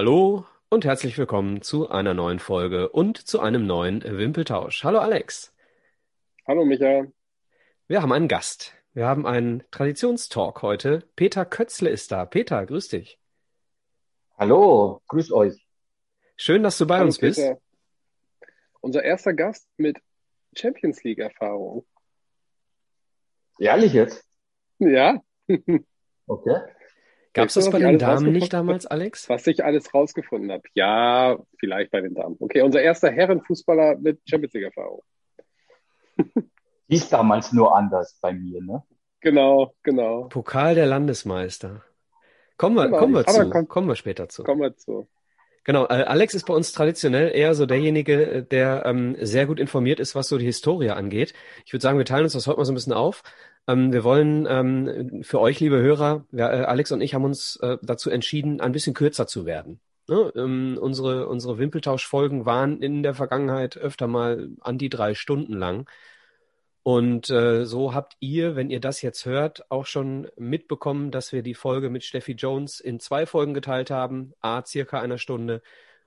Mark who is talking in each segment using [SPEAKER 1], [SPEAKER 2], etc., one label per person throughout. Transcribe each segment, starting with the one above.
[SPEAKER 1] Hallo und herzlich willkommen zu einer neuen Folge und zu einem neuen Wimpeltausch. Hallo Alex.
[SPEAKER 2] Hallo Micha.
[SPEAKER 1] Wir haben einen Gast. Wir haben einen Traditionstalk heute. Peter Kötzle ist da. Peter, grüß dich.
[SPEAKER 3] Hallo, grüß euch.
[SPEAKER 1] Schön, dass du bei
[SPEAKER 2] Hallo
[SPEAKER 1] uns bist.
[SPEAKER 2] Peter. Unser erster Gast mit Champions League Erfahrung.
[SPEAKER 3] Ehrlich jetzt?
[SPEAKER 2] Ja,
[SPEAKER 3] Okay.
[SPEAKER 1] Gab es das bei den Damen nicht damals, Alex?
[SPEAKER 2] was ich alles rausgefunden habe. Ja, vielleicht bei den Damen. Okay, unser erster Herrenfußballer mit Champions League Erfahrung.
[SPEAKER 3] Hieß damals nur anders bei mir, ne?
[SPEAKER 2] Genau, genau.
[SPEAKER 1] Pokal der Landesmeister. Kommen wir,
[SPEAKER 2] Genau,
[SPEAKER 1] kommen wir
[SPEAKER 2] aber
[SPEAKER 1] zu.
[SPEAKER 2] komm-
[SPEAKER 1] Kommen wir später zu.
[SPEAKER 2] Kommen wir zu.
[SPEAKER 1] Genau, äh, Alex ist bei uns traditionell eher so derjenige, äh, der ähm, sehr gut informiert ist, was so die Historie angeht. Ich würde sagen, wir teilen uns das heute mal so ein bisschen auf. Ähm, wir wollen ähm, für euch, liebe Hörer, ja, äh, Alex und ich haben uns äh, dazu entschieden, ein bisschen kürzer zu werden. Ne? Ähm, unsere unsere Wimpeltauschfolgen waren in der Vergangenheit öfter mal an die drei Stunden lang. Und äh, so habt ihr, wenn ihr das jetzt hört, auch schon mitbekommen, dass wir die Folge mit Steffi Jones in zwei Folgen geteilt haben, a circa einer Stunde.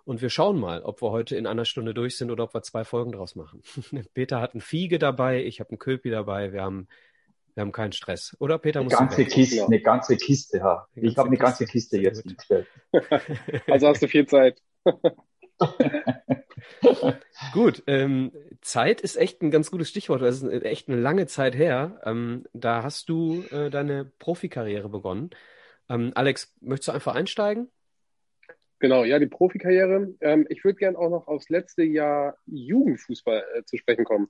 [SPEAKER 1] Und wir schauen mal, ob wir heute in einer Stunde durch sind oder ob wir zwei Folgen draus machen. Peter hat ein Fiege dabei, ich habe einen Köpi dabei, wir haben, wir haben keinen Stress. Oder Peter
[SPEAKER 3] Eine
[SPEAKER 1] muss
[SPEAKER 3] ganze. Kiste,
[SPEAKER 2] Ja.
[SPEAKER 3] eine ganze Kiste, ja.
[SPEAKER 1] Eine
[SPEAKER 3] Ich habe eine
[SPEAKER 1] ganze Kiste.
[SPEAKER 3] Jetzt bestellt.
[SPEAKER 2] Also hast du viel Zeit.
[SPEAKER 1] Gut, ähm, Zeit ist echt ein ganz gutes Stichwort. Das ist echt eine lange Zeit her. Ähm, da hast du äh, deine Profikarriere begonnen. Ähm, Alex, möchtest du einfach einsteigen?
[SPEAKER 2] Genau, ja, die Profikarriere. Ähm, ich würde gern auch noch aufs letzte Jahr Jugendfußball äh, zu sprechen kommen.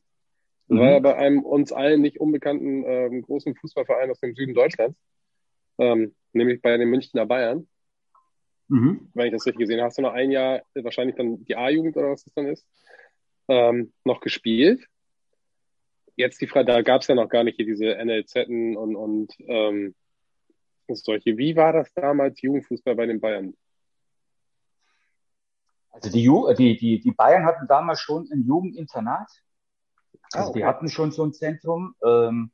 [SPEAKER 2] Das war ja
[SPEAKER 3] Mhm.
[SPEAKER 2] bei einem uns allen nicht unbekannten ähm, großen Fußballverein aus dem Süden Deutschlands, ähm, nämlich bei den Münchner Bayern.
[SPEAKER 3] Mhm.
[SPEAKER 2] wenn ich das richtig gesehen habe, hast du noch ein Jahr, äh, wahrscheinlich dann die A-Jugend oder was das dann ist, ähm, noch gespielt. Jetzt die Frage, da gab es ja noch gar nicht hier diese NLZ und, und ähm, solche. Wie war das damals Jugendfußball bei den Bayern?
[SPEAKER 3] Also die, Ju die, die, die Bayern hatten damals schon ein Jugendinternat.
[SPEAKER 2] Ah,
[SPEAKER 3] Also die
[SPEAKER 2] okay.
[SPEAKER 3] hatten schon so ein Zentrum. Ähm,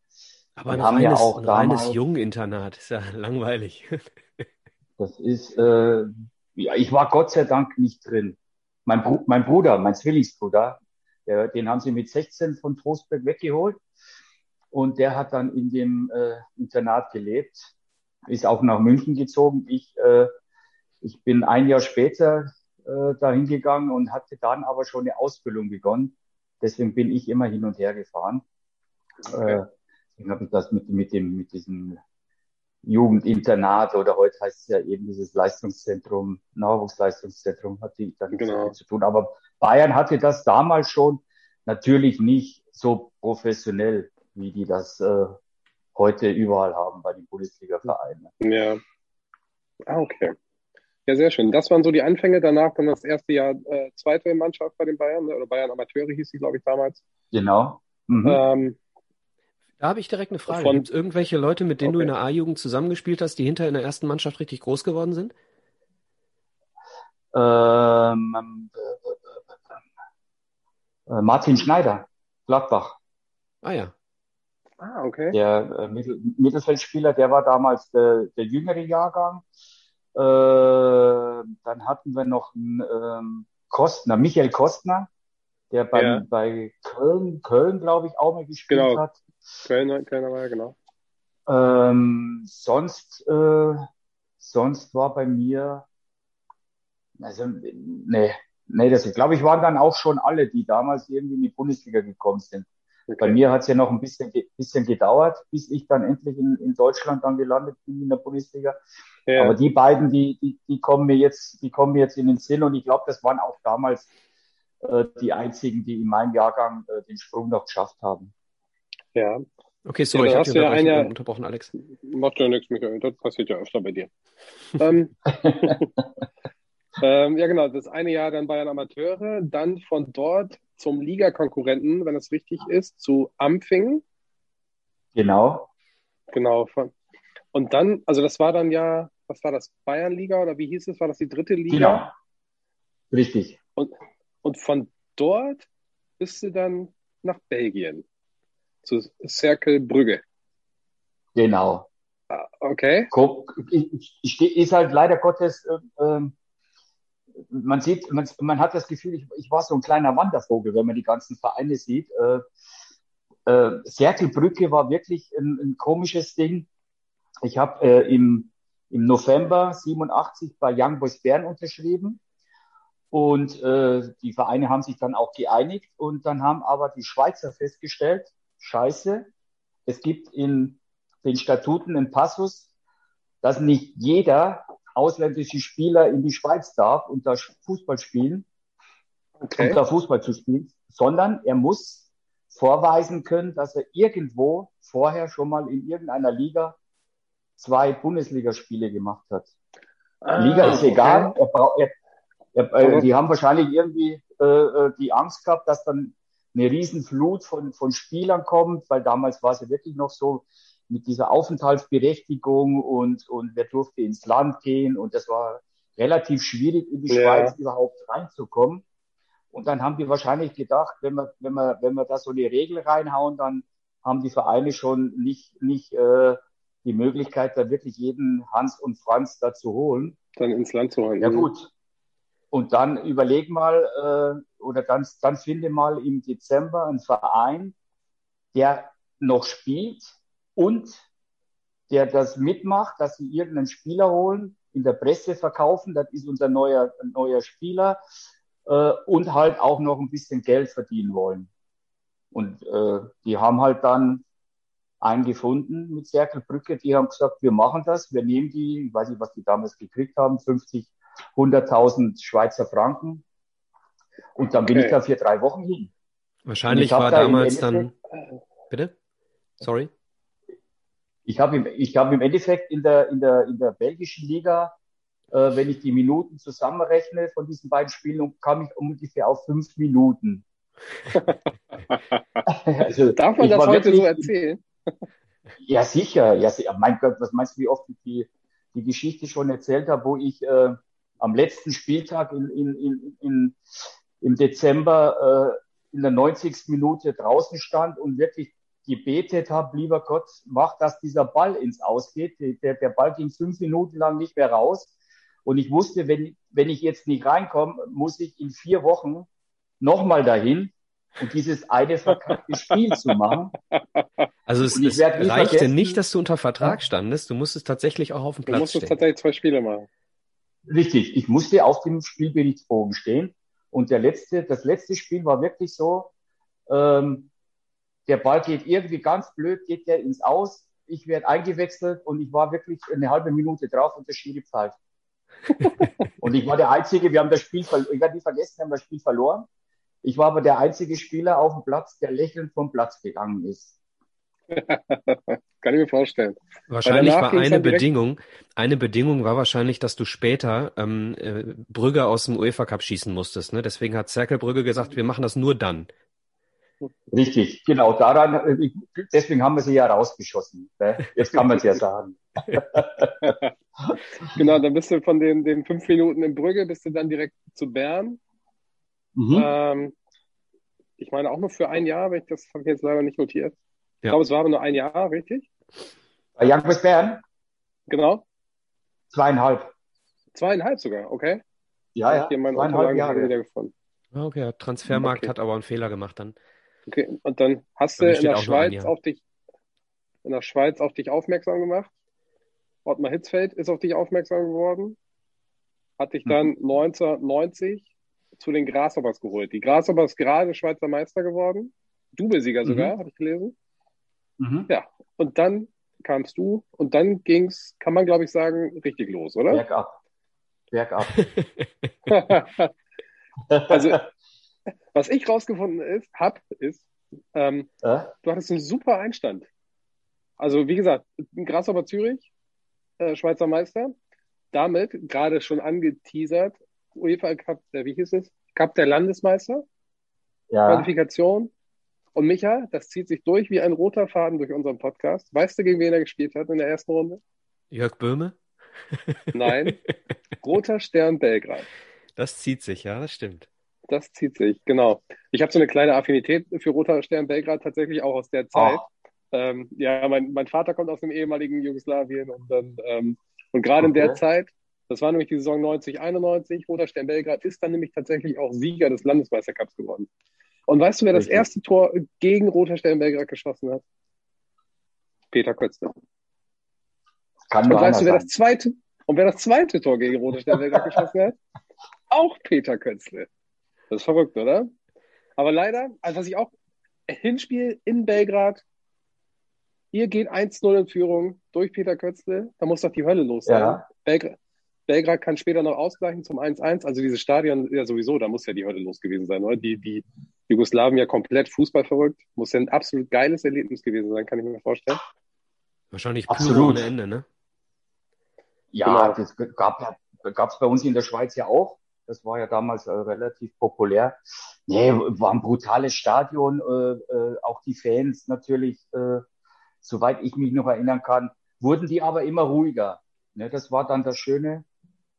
[SPEAKER 1] Aber
[SPEAKER 3] die
[SPEAKER 1] ein
[SPEAKER 3] haben ja
[SPEAKER 1] reines,
[SPEAKER 3] auch
[SPEAKER 1] ein reines
[SPEAKER 3] damals,
[SPEAKER 1] Jungeninternat ist ja langweilig.
[SPEAKER 3] das ist, äh, ja, ich war Gott sei Dank nicht drin. Mein, Bru mein Bruder, mein Zwillingsbruder, der, den haben sie mit 16 von Trostberg weggeholt. Und der hat dann in dem äh, Internat gelebt, ist auch nach München gezogen. Ich, äh, ich bin ein Jahr später äh, dahin gegangen und hatte dann aber schon eine Ausbildung begonnen. Deswegen bin ich immer hin und her gefahren.
[SPEAKER 2] Okay.
[SPEAKER 3] Äh, deswegen habe ich das mit, mit dem, mit diesem Jugendinternat oder heute heißt es ja eben dieses Leistungszentrum, Nachwuchsleistungszentrum, hatte ich da nicht so
[SPEAKER 2] Genau.
[SPEAKER 3] zu tun. Aber Bayern hatte das damals schon natürlich nicht so professionell, wie die das äh, heute überall haben bei den Bundesliga-Vereinen.
[SPEAKER 2] Ja. Ah, okay. Ja, sehr schön. Das waren so die Anfänge. Danach dann das erste Jahr äh, zweite Mannschaft bei den Bayern, ne? oder Bayern Amateure hieß die, glaube ich, damals.
[SPEAKER 3] Genau. Mhm.
[SPEAKER 2] Ähm,
[SPEAKER 1] Da habe ich direkt eine Frage. Gibt es irgendwelche Leute, mit denen du in
[SPEAKER 2] okay.
[SPEAKER 1] der A-Jugend zusammengespielt hast, die hinter in der ersten Mannschaft richtig groß geworden sind?
[SPEAKER 3] Ähm, äh, Martin Schneider, Gladbach.
[SPEAKER 1] Ah ja.
[SPEAKER 2] Ah, okay.
[SPEAKER 3] Der äh, Mittel Mittelfeldspieler, der war damals der, der jüngere Jahrgang. Äh, dann hatten wir noch einen ähm, Kostner, Michael Kostner, der beim,
[SPEAKER 2] Ja,
[SPEAKER 3] bei Köln, Köln, glaube ich, auch mal gespielt
[SPEAKER 2] genau.
[SPEAKER 3] hat.
[SPEAKER 2] Kölner, Kölner war ja, genau.
[SPEAKER 3] Ähm, sonst, äh, sonst war bei mir, also, nee, nee, das, glaube ich, waren dann auch schon alle, die damals irgendwie in die Bundesliga gekommen sind. Bei
[SPEAKER 2] Okay.
[SPEAKER 3] mir hat es ja noch ein bisschen, bisschen gedauert, bis ich dann endlich in, in Deutschland dann gelandet bin in der Bundesliga. Aber
[SPEAKER 2] Ja,
[SPEAKER 3] die beiden, die, die, die kommen mir jetzt, die kommen mir jetzt in den Sinn und ich glaube, das waren auch damals äh, die einzigen, die in meinem Jahrgang äh, den Sprung noch geschafft haben.
[SPEAKER 2] ja.
[SPEAKER 1] Okay,
[SPEAKER 2] Ja,
[SPEAKER 1] sorry, ich
[SPEAKER 2] dann
[SPEAKER 1] habe
[SPEAKER 2] ja ein Jahr,
[SPEAKER 1] unterbrochen, Alex.
[SPEAKER 2] macht ja nichts, Michael, das passiert ja öfter bei dir. Ähm, ähm, ja, genau, das eine Jahr dann Bayern Amateure, dann von dort zum Ligakonkurrenten, wenn es richtig ist, zu Ampfingen,
[SPEAKER 3] Genau,
[SPEAKER 2] genau. Und dann, also das war dann ja, was war das, Bayernliga oder wie hieß es, war das die dritte Liga?
[SPEAKER 3] genau, richtig.
[SPEAKER 2] Und, und von dort bist du dann nach Belgien, zu Cercle Brügge.
[SPEAKER 3] Genau.
[SPEAKER 2] Ah, Okay,
[SPEAKER 3] Guck, ich, ich, ist halt leider Gottes, äh, ähm, man sieht, man, man hat das Gefühl, ich, ich war so ein kleiner Wandervogel, wenn man die ganzen Vereine sieht. Äh, äh, Serkelbrücke war wirklich ein, ein komisches Ding. Ich habe äh, im, im November 87 bei Young Boys Bern unterschrieben und äh, die Vereine haben sich dann auch geeinigt und dann haben aber die Schweizer festgestellt, scheiße, es gibt in den Statuten einen Passus, dass nicht jeder ausländische Spieler in die Schweiz darf und da Fußball spielen, okay. um da Fußball zu spielen, sondern er muss vorweisen können, dass er irgendwo vorher schon mal in irgendeiner Liga zwei Bundesligaspiele gemacht hat. Ah, Liga ist okay. egal, er, er, er, äh, die haben wahrscheinlich irgendwie äh, äh, die Angst gehabt, dass dann eine Riesenflut von, von Spielern kommt, weil damals war es ja wirklich noch so mit dieser Aufenthaltsberechtigung und, und wer durfte ins Land gehen und das war relativ schwierig in die ja. Schweiz überhaupt reinzukommen. Und dann haben die wahrscheinlich gedacht, wenn wir, wenn wir, wenn wir da so eine Regel reinhauen, dann haben die Vereine schon nicht, nicht äh, die Möglichkeit, da wirklich jeden Hans und Franz da zu holen.
[SPEAKER 2] Dann ins Land zu holen.
[SPEAKER 3] Ja gut. Und dann überleg mal, äh, oder dann, dann finde mal im Dezember einen Verein, der noch spielt und der das mitmacht, dass sie irgendeinen Spieler holen, in der Presse verkaufen, das ist unser neuer, neuer Spieler, äh, und halt auch noch ein bisschen Geld verdienen wollen. Und äh, die haben halt dann einen gefunden mit Serkelbrücke, die haben gesagt, wir machen das, wir nehmen die, ich weiß nicht, was die damals gekriegt haben, 50, 100.000 Schweizer Franken. Und dann okay. bin ich da für drei Wochen hin.
[SPEAKER 1] Wahrscheinlich war da damals dann, bitte? Sorry?
[SPEAKER 3] Ich habe im, ich hab im Endeffekt in der, in der, in der belgischen Liga, äh, wenn ich die Minuten zusammenrechne von diesen beiden Spielen, kam ich ungefähr auf fünf Minuten.
[SPEAKER 2] also, Darf man das heute wirklich, so erzählen?
[SPEAKER 3] Ja, sicher. Ja, mein Gott, was meinst du, wie oft ich die, die Geschichte schon erzählt habe, wo ich äh, am letzten Spieltag in, in, in, in, im Dezember äh, in der 90. Minute draußen stand und wirklich gebetet habe, lieber Gott, mach, dass dieser Ball ins Ausgeht. Der, der Ball ging fünf Minuten lang nicht mehr raus. Und ich wusste, wenn, wenn ich jetzt nicht reinkomme, muss ich in vier Wochen nochmal dahin und dieses eine verkackte Spiel zu machen.
[SPEAKER 1] Also es, es reichte nicht, dass du unter Vertrag standest, du musstest tatsächlich auch auf dem Platz stehen. Du musstest
[SPEAKER 2] tatsächlich zwei Spiele machen.
[SPEAKER 3] Richtig, ich musste auf dem Spielberichtsbogen stehen. Und der letzte, das letzte Spiel war wirklich so, ähm, der Ball geht irgendwie ganz blöd, geht der ins Aus, ich werde eingewechselt und ich war wirklich eine halbe Minute drauf und der Schiri pfeift. und ich war der Einzige, wir haben das Spiel, ich werde nie vergessen, wir haben das Spiel verloren. Ich war aber der einzige Spieler auf dem Platz, der lächelnd vom Platz gegangen ist.
[SPEAKER 2] Kann ich mir vorstellen.
[SPEAKER 1] Wahrscheinlich war eine Bedingung, eine Bedingung war wahrscheinlich, dass du später ähm, äh, Brügge aus dem UEFA Cup schießen musstest. Ne? Deswegen hat Zerkel Brügge gesagt, wir machen das nur dann.
[SPEAKER 3] Richtig, genau. Daran, äh, deswegen haben wir sie ja rausgeschossen. Ne? Jetzt kann man es ja sagen.
[SPEAKER 2] genau, dann bist du von den, den fünf Minuten in Brügge, bist du dann direkt zu Bern. Mhm. Ähm, ich meine auch nur für ein Jahr, wenn ich das habe ich jetzt leider nicht notiert. Ich glaube, es war aber nur ein Jahr, richtig?
[SPEAKER 3] Bei Young Boys Bern?
[SPEAKER 2] Genau.
[SPEAKER 3] Zweieinhalb.
[SPEAKER 2] Zweieinhalb sogar, okay.
[SPEAKER 3] Ja, ja.
[SPEAKER 2] Ich zweieinhalb Jahre. Wieder gefunden.
[SPEAKER 1] Ah, okay, Transfermarkt okay. hat aber einen Fehler gemacht dann.
[SPEAKER 2] Okay, und dann hast du in der Schweiz auf dich, in der Schweiz auf dich aufmerksam gemacht. Ottmar Hitzfeld ist auf dich aufmerksam geworden. Hat dich dann hm. 1990 zu den Grasshoppers geholt. Die Grasshoppers gerade Schweizer Meister geworden. Doublesieger mhm. sogar, habe ich gelesen. Mhm. Ja, und dann kamst du und dann ging's, kann man glaube ich sagen, richtig los, oder?
[SPEAKER 3] Bergab. Bergab.
[SPEAKER 2] also, was ich rausgefunden ist, hab, ist, ähm, äh? du hattest einen super Einstand. Also, wie gesagt, Grasshopper Zürich, äh, Schweizer Meister, damit gerade schon angeteasert, UEFA Cup, äh, wie hieß es? Cup der Landesmeister, ja. Qualifikation, und Micha, das zieht sich durch wie ein roter Faden durch unseren Podcast. Weißt du, gegen wen er gespielt hat in der ersten Runde?
[SPEAKER 1] Jörg Böhme?
[SPEAKER 2] Nein. Roter Stern Belgrad.
[SPEAKER 1] Das zieht sich, ja, das stimmt.
[SPEAKER 2] Das zieht sich, genau. Ich habe so eine kleine Affinität für Roter Stern Belgrad tatsächlich auch aus der Zeit. Oh. Ähm, ja, mein, mein Vater kommt aus dem ehemaligen Jugoslawien und dann ähm, und gerade okay. in der Zeit Das war nämlich die Saison 90, 91. Roter Stern Belgrad ist dann nämlich tatsächlich auch Sieger des Landesmeistercups geworden. Und weißt du, wer das
[SPEAKER 3] Richtig.
[SPEAKER 2] erste Tor gegen Roter Stern Belgrad geschossen hat? Peter Kötzle.
[SPEAKER 3] Kann
[SPEAKER 2] Und weißt du, wer
[SPEAKER 3] einer
[SPEAKER 2] das zweite, und wer das zweite Tor gegen Roter Stern Belgrad geschossen hat? Auch Peter Kötzle. Das ist verrückt, oder? Aber leider, also was ich auch, Hinspiel in Belgrad, ihr geht 1-0 in Führung durch Peter Kötzle, da muss doch die Hölle los sein.
[SPEAKER 3] Ja.
[SPEAKER 2] Belgrad, Belgrad kann später noch ausgleichen zum 1-1. Also dieses Stadion, ja sowieso, da muss ja die Hölle los gewesen sein, oder? Die, die Jugoslawen ja komplett Fußball verrückt. Muss ja ein absolut geiles Erlebnis gewesen sein, kann ich mir vorstellen.
[SPEAKER 1] Wahrscheinlich
[SPEAKER 3] Absolut.
[SPEAKER 1] ohne Ende, ne?
[SPEAKER 3] Ja,
[SPEAKER 2] Genau.
[SPEAKER 3] das gab gab's bei uns in der Schweiz ja auch. Das war ja damals äh, relativ populär. Nee, war ein brutales Stadion, äh, äh, auch die Fans natürlich, äh, soweit ich mich noch erinnern kann, wurden die aber immer ruhiger. Ne, das war dann das Schöne,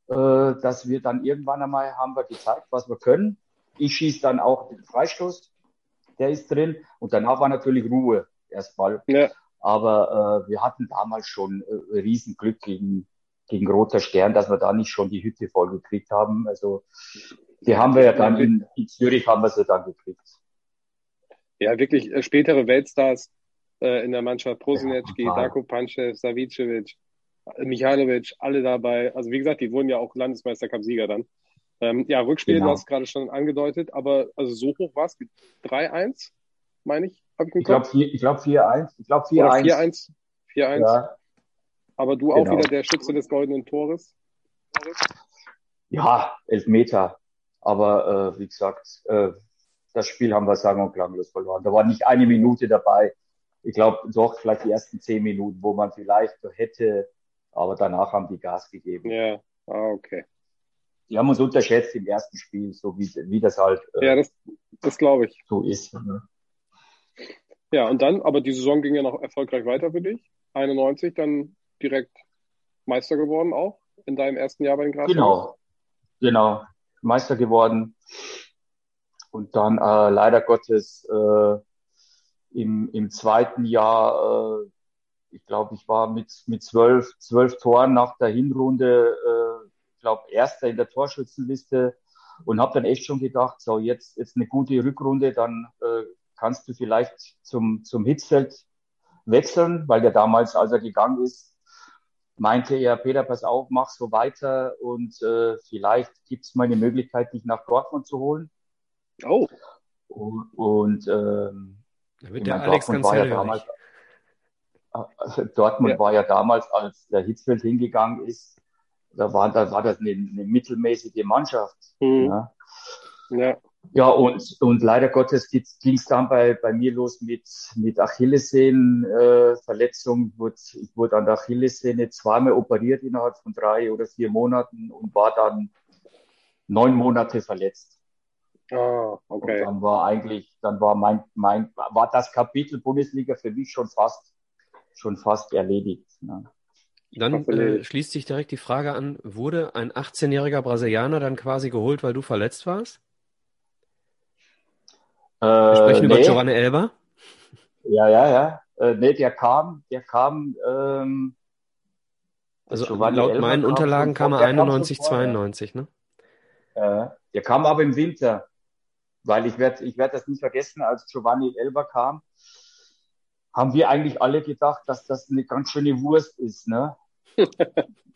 [SPEAKER 3] äh, dass wir dann irgendwann einmal haben wir gezeigt, was wir können. Ich schieße dann auch den Freistoß, der ist drin. Und danach war natürlich Ruhe erstmal.
[SPEAKER 2] Ja,
[SPEAKER 3] Aber äh, wir hatten damals schon äh, Riesenglück gegen, gegen Roter Stern, dass wir da nicht schon die Hütte voll gekriegt haben. Also die haben wir ja dann in, in Zürich haben wir sie dann gekriegt.
[SPEAKER 2] ja wirklich äh, spätere Weltstars äh, in der Mannschaft. Prosinecki,
[SPEAKER 3] Ja.
[SPEAKER 2] Darko Panchev, Savicevic, äh, Mihailovic, alle dabei. Also wie gesagt, die wurden ja auch Landesmeistercup-Sieger dann. Ähm, ja, Rückspiel,
[SPEAKER 3] Genau.
[SPEAKER 2] du hast gerade schon angedeutet, aber also so hoch war es, 3-1, meine ich, hab ich im
[SPEAKER 3] Ich glaube
[SPEAKER 2] Kopf.
[SPEAKER 3] ich glaub 4-1. Ich glaube
[SPEAKER 2] Oder
[SPEAKER 3] 4-1.
[SPEAKER 2] 4-1. 4-1.
[SPEAKER 3] Ja,
[SPEAKER 2] Aber du auch
[SPEAKER 3] Genau.
[SPEAKER 2] wieder der Schütze des goldenen Tores.
[SPEAKER 3] ja, Elfmeter. Aber äh, wie gesagt, äh, das Spiel haben wir sagen und klanglos verloren. Da war nicht eine Minute dabei. Ich glaube doch vielleicht die ersten zehn Minuten, wo man vielleicht hätte, aber danach haben die Gas gegeben.
[SPEAKER 2] Ja, ah, okay.
[SPEAKER 3] Die haben uns unterschätzt im ersten Spiel, so wie, wie das halt äh,
[SPEAKER 2] Ja, das, das glaube ich.
[SPEAKER 3] so ist. Ne?
[SPEAKER 2] Ja, und dann, aber die Saison ging ja noch erfolgreich weiter für dich. 91 dann direkt Meister geworden auch in deinem ersten Jahr bei den Grashoppers.
[SPEAKER 3] Genau, genau, Meister geworden. Und dann äh, leider Gottes äh, im, im zweiten Jahr, äh, ich glaube, ich war mit mit zwölf zwölf Toren nach der Hinrunde, äh, ich glaube Erster in der Torschützenliste und habe dann echt schon gedacht, so jetzt jetzt eine gute Rückrunde, dann äh, kannst du vielleicht zum zum Hitzfeld wechseln, weil der damals, als er gegangen ist, meinte er, Peter, pass auf, mach so weiter und äh, vielleicht gibt's mal eine Möglichkeit, dich nach Dortmund zu holen.
[SPEAKER 2] Oh,
[SPEAKER 3] Und, und ähm,
[SPEAKER 1] Da wird der
[SPEAKER 3] meine,
[SPEAKER 1] Alex
[SPEAKER 3] Dortmund
[SPEAKER 1] ganz
[SPEAKER 3] war ja damals, äh, Dortmund
[SPEAKER 2] Ja.
[SPEAKER 3] war ja damals, als der Hitzfeld hingegangen ist, da war, da war das eine, eine mittelmäßige Mannschaft.
[SPEAKER 2] hm.
[SPEAKER 3] Ja.
[SPEAKER 2] ja.
[SPEAKER 3] Ja, und, und leider Gottes ging es dann bei, bei mir los mit, mit Achillessehnenverletzung. Äh, wurde, ich wurde an der Achillessehne zweimal operiert innerhalb von drei oder vier Monaten und war dann neun Monate verletzt.
[SPEAKER 2] Ah,
[SPEAKER 3] Und
[SPEAKER 2] okay.
[SPEAKER 3] dann war eigentlich, dann war mein, mein, war das Kapitel Bundesliga für mich schon fast, schon fast erledigt. Ne?
[SPEAKER 1] Dann äh, schließt sich direkt die Frage an, wurde ein 18-jähriger Brasilianer dann quasi geholt, weil du verletzt warst? Wir
[SPEAKER 3] Äh,
[SPEAKER 1] sprechen über
[SPEAKER 3] nee,
[SPEAKER 1] Giovanni Elber.
[SPEAKER 3] ja, ja, ja. Äh, nee, der kam, der kam, ähm,
[SPEAKER 1] Also
[SPEAKER 3] Giovanni
[SPEAKER 1] laut
[SPEAKER 3] Elber
[SPEAKER 1] meinen
[SPEAKER 3] kam
[SPEAKER 1] Unterlagen kam er
[SPEAKER 3] der kam schon
[SPEAKER 1] 91,
[SPEAKER 3] vorher.
[SPEAKER 1] 92, ne?
[SPEAKER 3] Äh, der kam aber im Winter, weil ich werde ich werd das nicht vergessen, als Giovanni Elber kam, haben wir eigentlich alle gedacht, dass das eine ganz schöne Wurst ist, ne?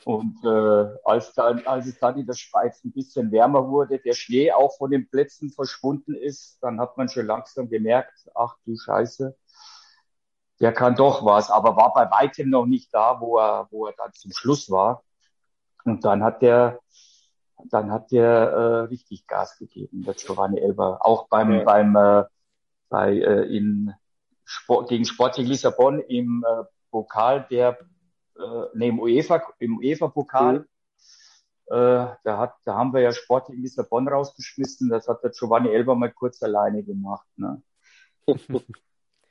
[SPEAKER 3] Und äh, als, dann, als es dann in der Schweiz ein bisschen wärmer wurde, der Schnee auch von den Plätzen verschwunden ist, dann hat man schon langsam gemerkt, ach du Scheiße, der kann doch was, aber war bei weitem noch nicht da, wo er, wo er dann zum Schluss war. Und dann hat der, dann hat der äh, richtig Gas gegeben, der Giovanni Elber. Auch beim,
[SPEAKER 2] Ja.
[SPEAKER 3] beim äh, bei äh, in Sport, gegen Sporting Lissabon im äh, Pokal der äh, nee, im UEFA im UEFA Pokal
[SPEAKER 2] Mhm.
[SPEAKER 3] äh, da hat da haben wir ja Sporting Lissabon rausgeschmissen. Das hat der Giovanni Elber mal kurz alleine gemacht, ne?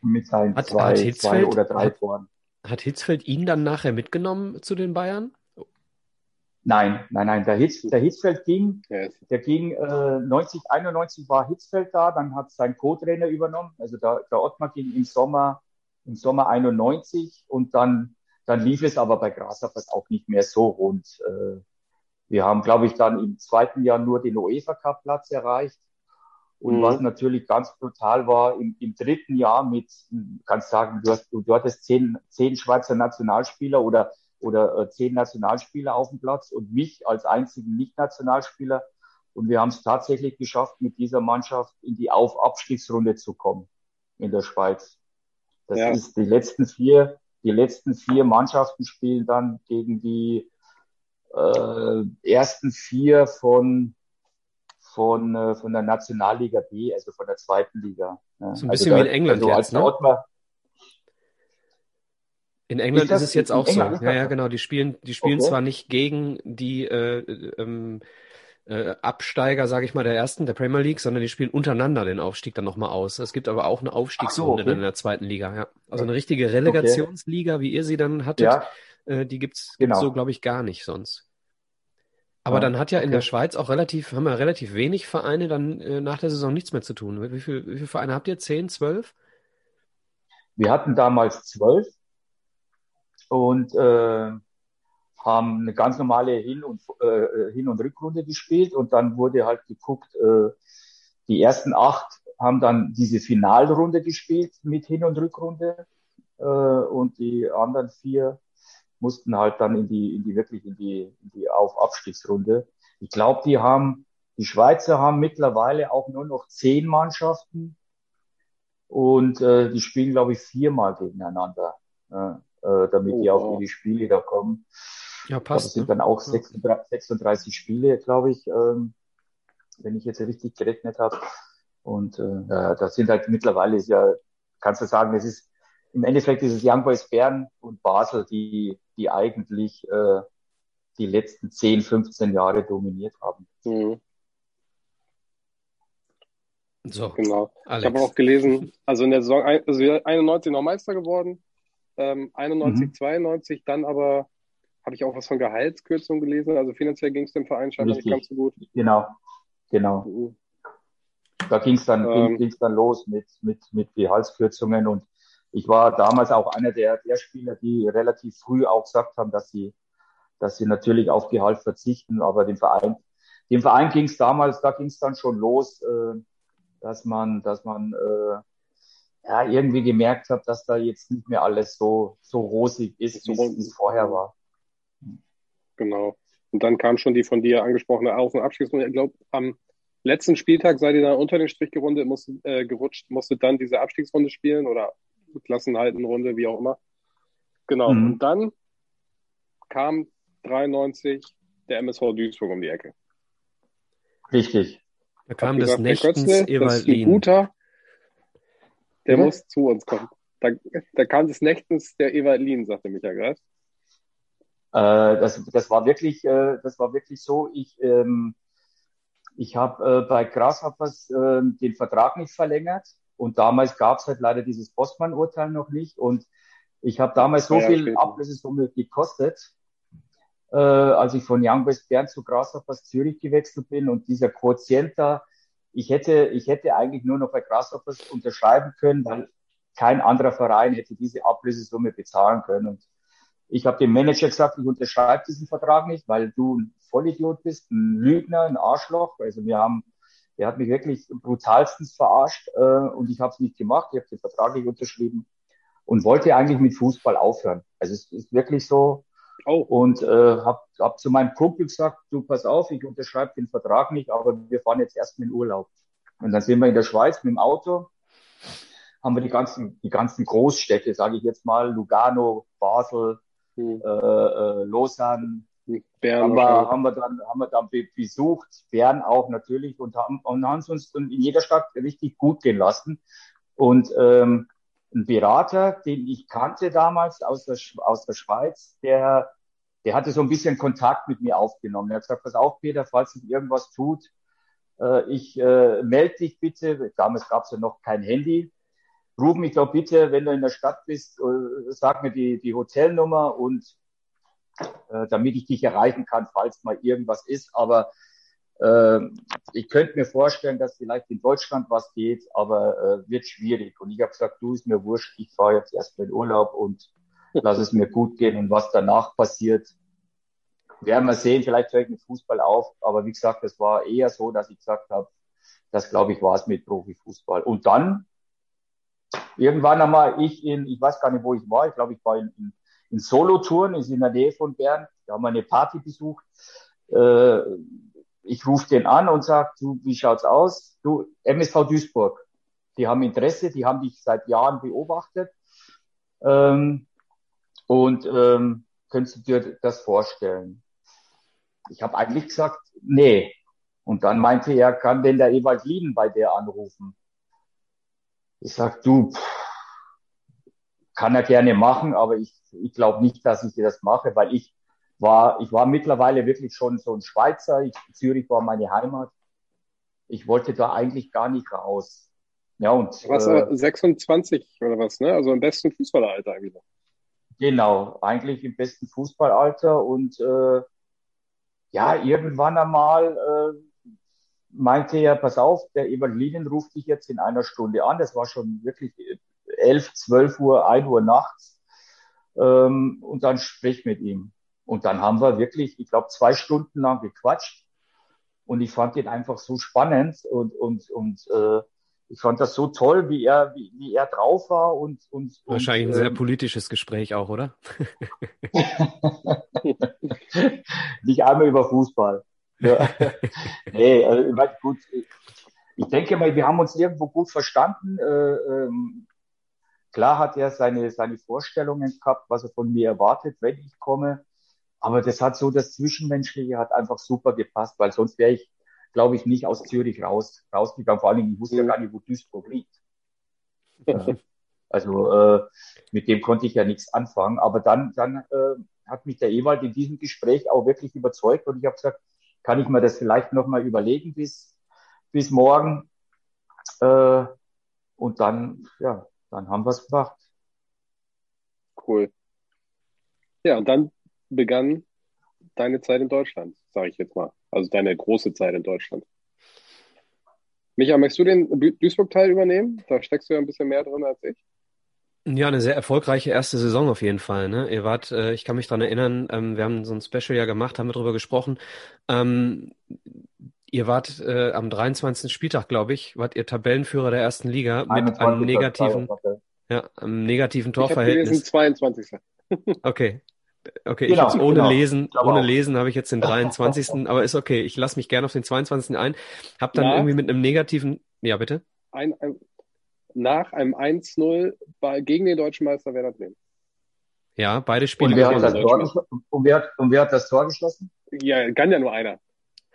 [SPEAKER 3] Mit seinen
[SPEAKER 1] Hat-
[SPEAKER 3] zwei,
[SPEAKER 1] hat
[SPEAKER 3] zwei oder drei
[SPEAKER 1] hat-
[SPEAKER 3] Toren.
[SPEAKER 1] Hat Hitzfeld ihn dann nachher mitgenommen zu den Bayern?
[SPEAKER 3] Nein, nein, nein. Der, Hitz, der Hitzfeld ging, der ging äh, 90, 91 war Hitzfeld da, dann hat sein Co-Trainer übernommen. Also der, der Ottmar ging im Sommer, im Sommer 91 und dann, dann lief es aber bei Grasshoppers auch nicht mehr so rund. Äh, Wir haben, glaube ich, dann im zweiten Jahr nur den UEFA Cup Platz erreicht. Und mhm. was natürlich ganz brutal war, im, im dritten Jahr mit, kannst sagen, du, hast, du, hattest zehn, zehn Schweizer Nationalspieler oder, oder äh, zehn Nationalspieler auf dem Platz und mich als einzigen Nicht-Nationalspieler. Und wir haben es tatsächlich geschafft, mit dieser Mannschaft in die Auf-Abstiegsrunde zu kommen in der Schweiz. Das ja. ist die letzten vier, die letzten vier Mannschaften spielen dann gegen die äh, ersten vier von von, äh, von der Nationalliga B, also von der zweiten Liga.
[SPEAKER 1] Ja. So ein also bisschen also wie in England also jetzt, ne? in England ist, ist es jetzt auch so. Ja, ja, genau. Die spielen, die spielen okay. zwar nicht gegen die äh, ähm, äh, Absteiger, sage ich mal, der ersten, der Premier League, sondern die spielen untereinander den Aufstieg dann nochmal aus. Es gibt aber auch eine Aufstiegsrunde so, okay. dann in der zweiten Liga. Ja. Also eine richtige Relegationsliga, okay. wie ihr sie dann hattet, ja. äh, die gibt's, genau. so, glaube ich, gar nicht sonst. Aber ja, dann hat ja okay. in der Schweiz auch relativ, haben wir relativ wenig Vereine dann äh, nach der Saison nichts mehr zu tun. Wie, viel, wie viele Vereine habt ihr? Zehn, zwölf?
[SPEAKER 3] Wir hatten damals zwölf und äh, haben eine ganz normale Hin- und, äh, Hin- und Rückrunde gespielt und dann wurde halt geguckt, äh, die ersten acht haben dann diese Finalrunde gespielt mit Hin- und Rückrunde äh, und die anderen vier mussten halt dann in die, in die wirklich in die, in die Auf-Abstiegsrunde. Ich glaube, die haben, die Schweizer haben mittlerweile auch nur noch zehn Mannschaften und äh, die spielen, glaube ich, viermal gegeneinander, äh, äh, damit oh, die auch in die Spiele da kommen. Ja, passt. Das sind ne? dann auch 36, 36 Spiele, glaube ich, ähm, wenn ich jetzt richtig gerechnet habe. Und äh, das sind halt mittlerweile ist ja, kannst du sagen, es ist im Endeffekt ist es Young Boys Bern und Basel, die, die eigentlich äh, die letzten 10, 15 Jahre dominiert haben. Mhm.
[SPEAKER 2] So, genau. Alex. Ich habe auch gelesen, also in der Saison, also 91 noch Meister geworden, ähm, 91, mhm. 92, dann aber habe ich auch was von Gehaltskürzung gelesen. Also finanziell ging es dem Verein scheinbar nicht ganz so gut.
[SPEAKER 3] Genau, genau. Mhm. Da ging es dann, ähm, ging's dann los mit, mit, mit Gehaltskürzungen und ich war damals auch einer der, der Spieler, die relativ früh auch gesagt haben, dass sie, dass sie natürlich auf Gehalt verzichten, aber dem Verein, dem Verein ging es damals, da ging es dann schon los, äh, dass man, dass man äh, ja irgendwie gemerkt hat, dass da jetzt nicht mehr alles so so rosig ist, so wie es vorher war.
[SPEAKER 2] Genau. Und dann kam schon die von dir angesprochene Auf- und Abschiedsrunde. Ich glaube, am letzten Spieltag seid ihr dann unter den Strich gerundet, musstet, äh, gerutscht, musstet dann diese Abstiegsrunde spielen oder Klassenhaltenrunde, wie auch immer. Genau. Mhm. Und dann kam 93 der MSV Duisburg um die Ecke.
[SPEAKER 3] Richtig.
[SPEAKER 1] Da kam das Nächtens
[SPEAKER 2] Evalin. Guter, der ja. muss zu uns kommen. Da, da kam des Nächtens der Evalin, sagte Michael Greif.
[SPEAKER 3] Äh, das, das war wirklich, äh, das war wirklich so. Ich, ähm, ich habe äh, bei Grasshoppers äh, den Vertrag nicht verlängert und damals gab es halt leider dieses Bosman-Urteil noch nicht. Und ich habe damals so viel Ablösesumme gekostet, äh, als ich von Young West Bern zu Grasshoppers Zürich gewechselt bin. Und dieser Quotient da, ich hätte, ich hätte eigentlich nur noch bei Grasshoppers unterschreiben können, weil kein anderer Verein hätte diese Ablösesumme bezahlen können. Und ich habe dem Manager gesagt, ich unterschreibe diesen Vertrag nicht, weil du ein Vollidiot bist, ein Lügner, ein Arschloch. Also wir haben der hat mich wirklich brutalstens verarscht äh, und ich habe es nicht gemacht. Ich habe den Vertrag nicht unterschrieben und wollte eigentlich mit Fußball aufhören. Also es ist wirklich so. Oh. Und äh, habe hab zu meinem Kumpel gesagt, du pass auf, ich unterschreibe den Vertrag nicht, aber wir fahren jetzt erst in Urlaub. Und dann sind wir in der Schweiz mit dem Auto, haben wir die ganzen, die ganzen Großstädte, sage ich jetzt mal, Lugano, Basel, hm. äh, äh, Lausanne, Bern haben, wir, haben wir dann, haben wir dann besucht, Bern auch natürlich und haben, und haben uns in jeder Stadt richtig gut gehen lassen. Und ähm, ein Berater, den ich kannte damals aus der, aus der Schweiz, der, der hatte so ein bisschen Kontakt mit mir aufgenommen. Er hat gesagt, pass auf, Peter, falls sich irgendwas tut, äh, ich äh, melde dich bitte. Damals gab es ja noch kein Handy. Ruf mich doch bitte, wenn du in der Stadt bist, äh, sag mir die, die Hotelnummer und äh, damit ich dich erreichen kann, falls mal irgendwas ist. Aber äh, ich könnte mir vorstellen, dass vielleicht in Deutschland was geht, aber äh, wird schwierig. Und ich habe gesagt, du ist mir wurscht, ich fahre jetzt erstmal in Urlaub und lass es mir gut gehen und was danach passiert, werden wir sehen, vielleicht höre ich mit Fußball auf, aber wie gesagt, das war eher so, dass ich gesagt habe, das glaube ich war es mit Profifußball. Und dann irgendwann einmal ich in, ich weiß gar nicht, wo ich war, ich glaube, ich war in, in, in Solo-Touren, ist in der Nähe von Bern, da haben wir eine Party besucht. Äh, ich rufe den an und sage, du, wie schaut's aus? Du, MSV Duisburg, die haben Interesse, die haben dich seit Jahren beobachtet. Ähm, und ähm, könntest du dir das vorstellen? Ich habe eigentlich gesagt, nee. Und dann meinte er, kann denn der Ewald Lieden bei der anrufen? Ich sag, du, kann er gerne machen, aber ich, ich glaube nicht, dass ich dir das mache, weil ich war, ich war mittlerweile wirklich schon so ein Schweizer. Ich, Zürich war meine Heimat. Ich wollte da eigentlich gar nicht raus.
[SPEAKER 2] Ja, und. Was, äh, 26 oder was, ne? Also im besten Fußballeralter eigentlich.
[SPEAKER 3] Genau, eigentlich im besten Fußballalter und äh, ja, irgendwann einmal äh, meinte er, pass auf, der Evangelien ruft dich jetzt in einer Stunde an. Das war schon wirklich 11, 12 Uhr, 1 Uhr nachts. Ähm, und dann sprich mit ihm. Und dann haben wir wirklich, ich glaube, zwei Stunden lang gequatscht. Und ich fand ihn einfach so spannend und, und, und äh, ich fand das so toll, wie er, wie, wie er drauf war und, und,
[SPEAKER 1] Wahrscheinlich und, ein sehr ähm, politisches Gespräch auch, oder?
[SPEAKER 3] Nicht einmal über Fußball. Ja. nee, also, gut. Ich denke mal, wir haben uns irgendwo gut verstanden. Äh, ähm, klar hat er seine, seine Vorstellungen gehabt, was er von mir erwartet, wenn ich komme. Aber das hat so, das Zwischenmenschliche hat einfach super gepasst, weil sonst wäre ich glaube ich, nicht aus Zürich raus, rausgegangen. Vor allen Dingen, ich wusste ja gar nicht, wo Duisburg liegt. Ja. Also äh, mit dem konnte ich ja nichts anfangen. Aber dann, dann äh, hat mich der Ewald in diesem Gespräch auch wirklich überzeugt und ich habe gesagt, kann ich mir das vielleicht nochmal überlegen bis, bis morgen. Äh, und dann, ja, dann haben wir es gemacht.
[SPEAKER 2] Cool. Ja, und dann begann deine Zeit in Deutschland, sage ich jetzt mal. Also deine große Zeit in Deutschland. Micha, möchtest du den Duisburg-Teil übernehmen? Da steckst du ja ein bisschen mehr drin als ich.
[SPEAKER 1] Ja, eine sehr erfolgreiche erste Saison auf jeden Fall. Ne? Ihr wart, äh, ich kann mich dran erinnern, ähm, wir haben so ein Special ja gemacht, haben wir drüber gesprochen. Ähm, ihr wart äh, am 23. Spieltag, glaube ich, wart ihr Tabellenführer der ersten Liga mit einem negativen, ja, einem negativen Torverhältnis.
[SPEAKER 2] Ich 22.
[SPEAKER 1] okay, Okay, genau, ich ohne genau. Lesen, ohne Lesen habe ich jetzt den 23. aber ist okay. Ich lasse mich gerne auf den 22. ein. Hab dann nach, irgendwie mit einem negativen, ja bitte?
[SPEAKER 2] Ein, ein, nach einem 1-0 gegen den deutschen Meister Werder Bremen.
[SPEAKER 1] Ja, beide Spiele.
[SPEAKER 3] Und wer, hat das Tor, und, wer, und wer hat das Tor geschossen?
[SPEAKER 2] Ja, kann ja nur einer.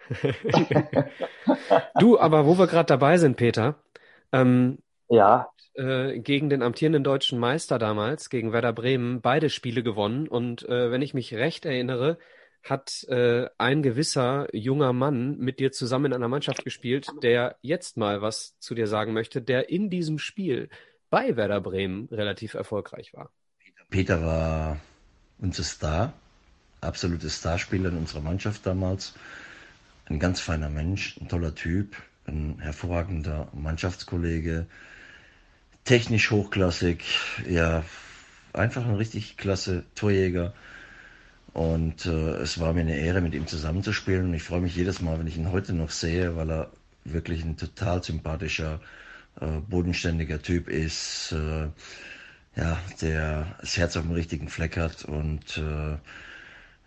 [SPEAKER 1] du, aber wo wir gerade dabei sind, Peter, ähm,
[SPEAKER 3] ja.
[SPEAKER 1] Äh, gegen den amtierenden deutschen Meister damals, gegen Werder Bremen, beide Spiele gewonnen. Und äh, wenn ich mich recht erinnere, hat äh, ein gewisser junger Mann mit dir zusammen in einer Mannschaft gespielt, der jetzt mal was zu dir sagen möchte, der in diesem Spiel bei Werder Bremen relativ erfolgreich war.
[SPEAKER 4] Peter war unser Star, absolutes Starspieler in unserer Mannschaft damals. Ein ganz feiner Mensch, ein toller Typ, ein hervorragender Mannschaftskollege, technisch hochklassig, ja, einfach ein richtig klasse Torjäger. Und äh, es war mir eine Ehre, mit ihm zusammenzuspielen. Und ich freue mich jedes Mal, wenn ich ihn heute noch sehe, weil er wirklich ein total sympathischer, äh, bodenständiger Typ ist, äh, ja, der das Herz auf dem richtigen Fleck hat und äh,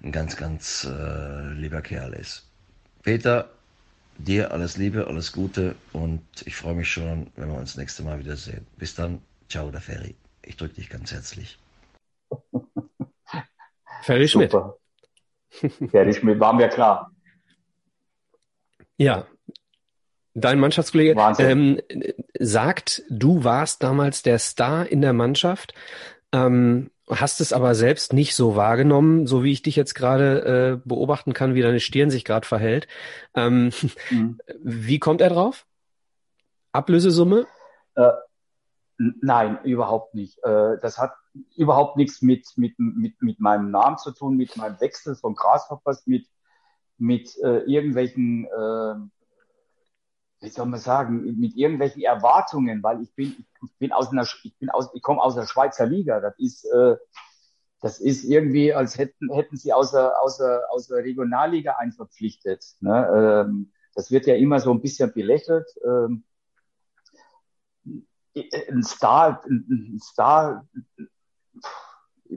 [SPEAKER 4] ein ganz, ganz äh, lieber Kerl ist. Peter, Dir alles Liebe, alles Gute und ich freue mich schon, wenn wir uns nächste Mal wiedersehen. Bis dann, ciao, der Ferry. Ich drücke dich ganz herzlich.
[SPEAKER 1] Ferry Schmidt.
[SPEAKER 3] Ferry Schmidt, waren wir klar.
[SPEAKER 1] Ja, Dein Mannschaftskollege ähm, sagt, du warst damals der Star in der Mannschaft. Ähm, hast es aber selbst nicht so wahrgenommen, so wie ich dich jetzt gerade äh, beobachten kann, wie deine Stirn sich gerade verhält. Ähm, mhm. Wie kommt er drauf? Ablösesumme?
[SPEAKER 3] Äh, nein, überhaupt nicht. Äh, das hat überhaupt nichts mit, mit, mit, mit meinem Namen zu tun, mit meinem Wechsel von Grashoppers, mit, mit äh, irgendwelchen äh, wie soll man sagen, mit irgendwelchen Erwartungen, weil ich bin, ich bin aus einer, ich bin aus, ich komme aus der Schweizer Liga. Das ist, äh, das ist irgendwie, als hätten, hätten sie aus der, aus der, aus der Regionalliga einen verpflichtet. Ne? Ähm, das wird ja immer so ein bisschen belächelt. Ähm, ein Star, ein Star,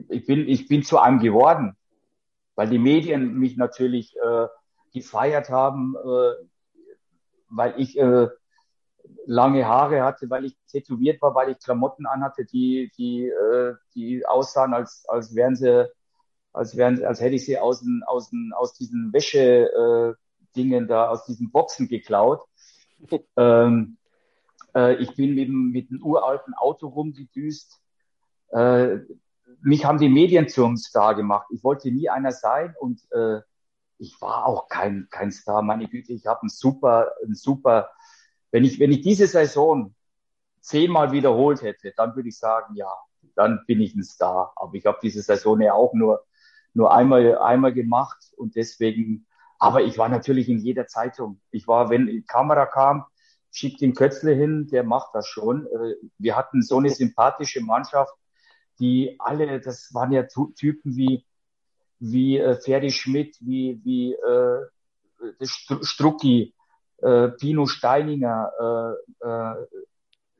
[SPEAKER 3] ich bin, ich bin zu einem geworden, weil die Medien mich natürlich äh, gefeiert haben, äh, weil ich äh, lange Haare hatte, weil ich tätowiert war, weil ich Klamotten anhatte, die, die, äh, die aussahen, als, als wären sie, als wären, als hätte ich sie aus, den, aus, den, aus diesen Wäsche, äh, Dingen da, aus diesen Boxen geklaut. ähm, äh, ich bin mit, mit einem uralten Auto rumgedüst. Äh, mich haben die Medien zum Star gemacht. Ich wollte nie einer sein und äh, ich war auch kein, kein Star. Meine Güte, ich habe einen super, einen super, wenn ich, wenn ich diese Saison zehnmal wiederholt hätte, dann würde ich sagen, ja, dann bin ich ein Star. Aber ich habe diese Saison ja auch nur, nur einmal, einmal gemacht und deswegen, aber ich war natürlich in jeder Zeitung. Ich war, wenn die Kamera kam, schickt den Kötzle hin, der macht das schon. Äh, wir hatten so eine sympathische Mannschaft, die alle, das waren ja Typen wie, wie äh, Ferdi Schmidt, wie, wie äh, Strucki, äh, Pino Steininger, äh, äh,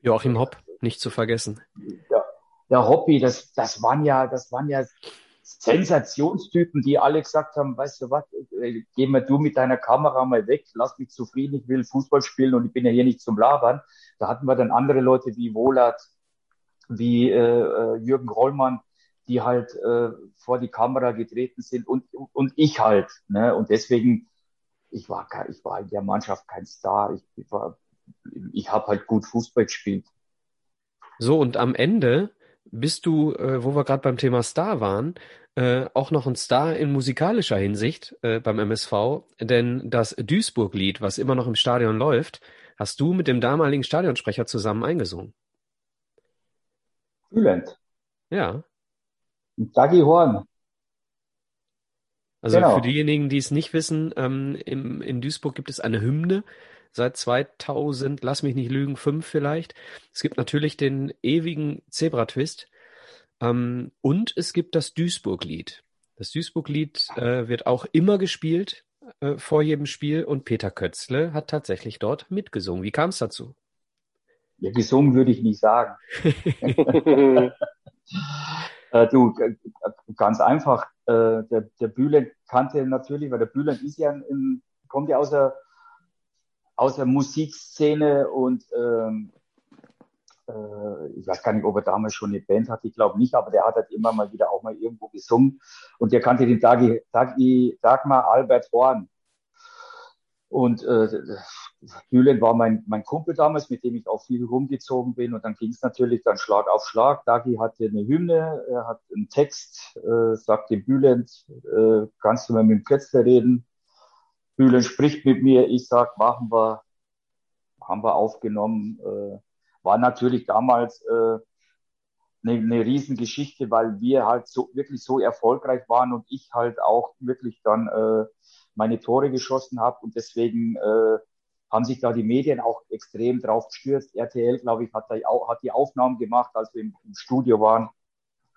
[SPEAKER 1] Joachim Hopp, nicht zu vergessen.
[SPEAKER 3] Ja, der Hoppi, das, das waren ja, das waren ja Sensationstypen, die alle gesagt haben, weißt du was, äh, geh mal du mit deiner Kamera mal weg, lass mich zufrieden, ich will Fußball spielen und ich bin ja hier nicht zum Labern. Da hatten wir dann andere Leute wie Wohlert, wie äh, äh, Jürgen Rollmann, die halt äh, vor die Kamera getreten sind und, und ich halt. Ne? Und deswegen, ich war, ich war in der Mannschaft kein Star. Ich, ich, war, ich habe halt gut Fußball gespielt.
[SPEAKER 1] So, und am Ende bist du, äh, wo wir gerade beim Thema Star waren, äh, auch noch ein Star in musikalischer Hinsicht äh, beim MSV, denn das Duisburg-Lied, was immer noch im Stadion läuft, hast du mit dem damaligen Stadionsprecher zusammen eingesungen.
[SPEAKER 3] Bülent.
[SPEAKER 1] Ja.
[SPEAKER 3] Und Dagi Horn.
[SPEAKER 1] Also genau. für diejenigen, die es nicht wissen, ähm, im, in Duisburg gibt es eine Hymne seit 2000, lass mich nicht lügen, fünf vielleicht. Es gibt natürlich den ewigen Zebra-Twist ähm, und es gibt das Duisburg-Lied. Das Duisburg-Lied äh, wird auch immer gespielt äh, vor jedem Spiel und Peter Kötzle hat tatsächlich dort mitgesungen. Wie kam es dazu?
[SPEAKER 3] Ja, gesungen würde ich nicht sagen. äh, du, ganz einfach. Äh, der, der Bühlen kannte natürlich, weil der Bühlen ist ja in, kommt ja aus der, aus der Musikszene und ähm, äh, ich weiß gar nicht, ob er damals schon eine Band hatte, ich glaube nicht, aber der hat halt immer mal wieder auch mal irgendwo gesungen und der kannte den Dagi, Dagi, Dagmar Albert Horn. Und äh, Bülent war mein, mein Kumpel damals, mit dem ich auch viel rumgezogen bin. Und dann ging es natürlich dann Schlag auf Schlag. Dagi hatte eine Hymne, er hat einen Text, äh, sagte Bülent, äh, kannst du mal mit dem Kötzler reden? Bülent spricht mit mir, ich sag, machen wir, haben wir aufgenommen. Äh, war natürlich damals äh, eine, eine Riesengeschichte, weil wir halt so wirklich so erfolgreich waren und ich halt auch wirklich dann äh, meine Tore geschossen habe und deswegen äh, haben sich da die Medien auch extrem drauf gestürzt. RTL, glaube ich, hat, da auch, hat die Aufnahmen gemacht, als wir im, im Studio waren.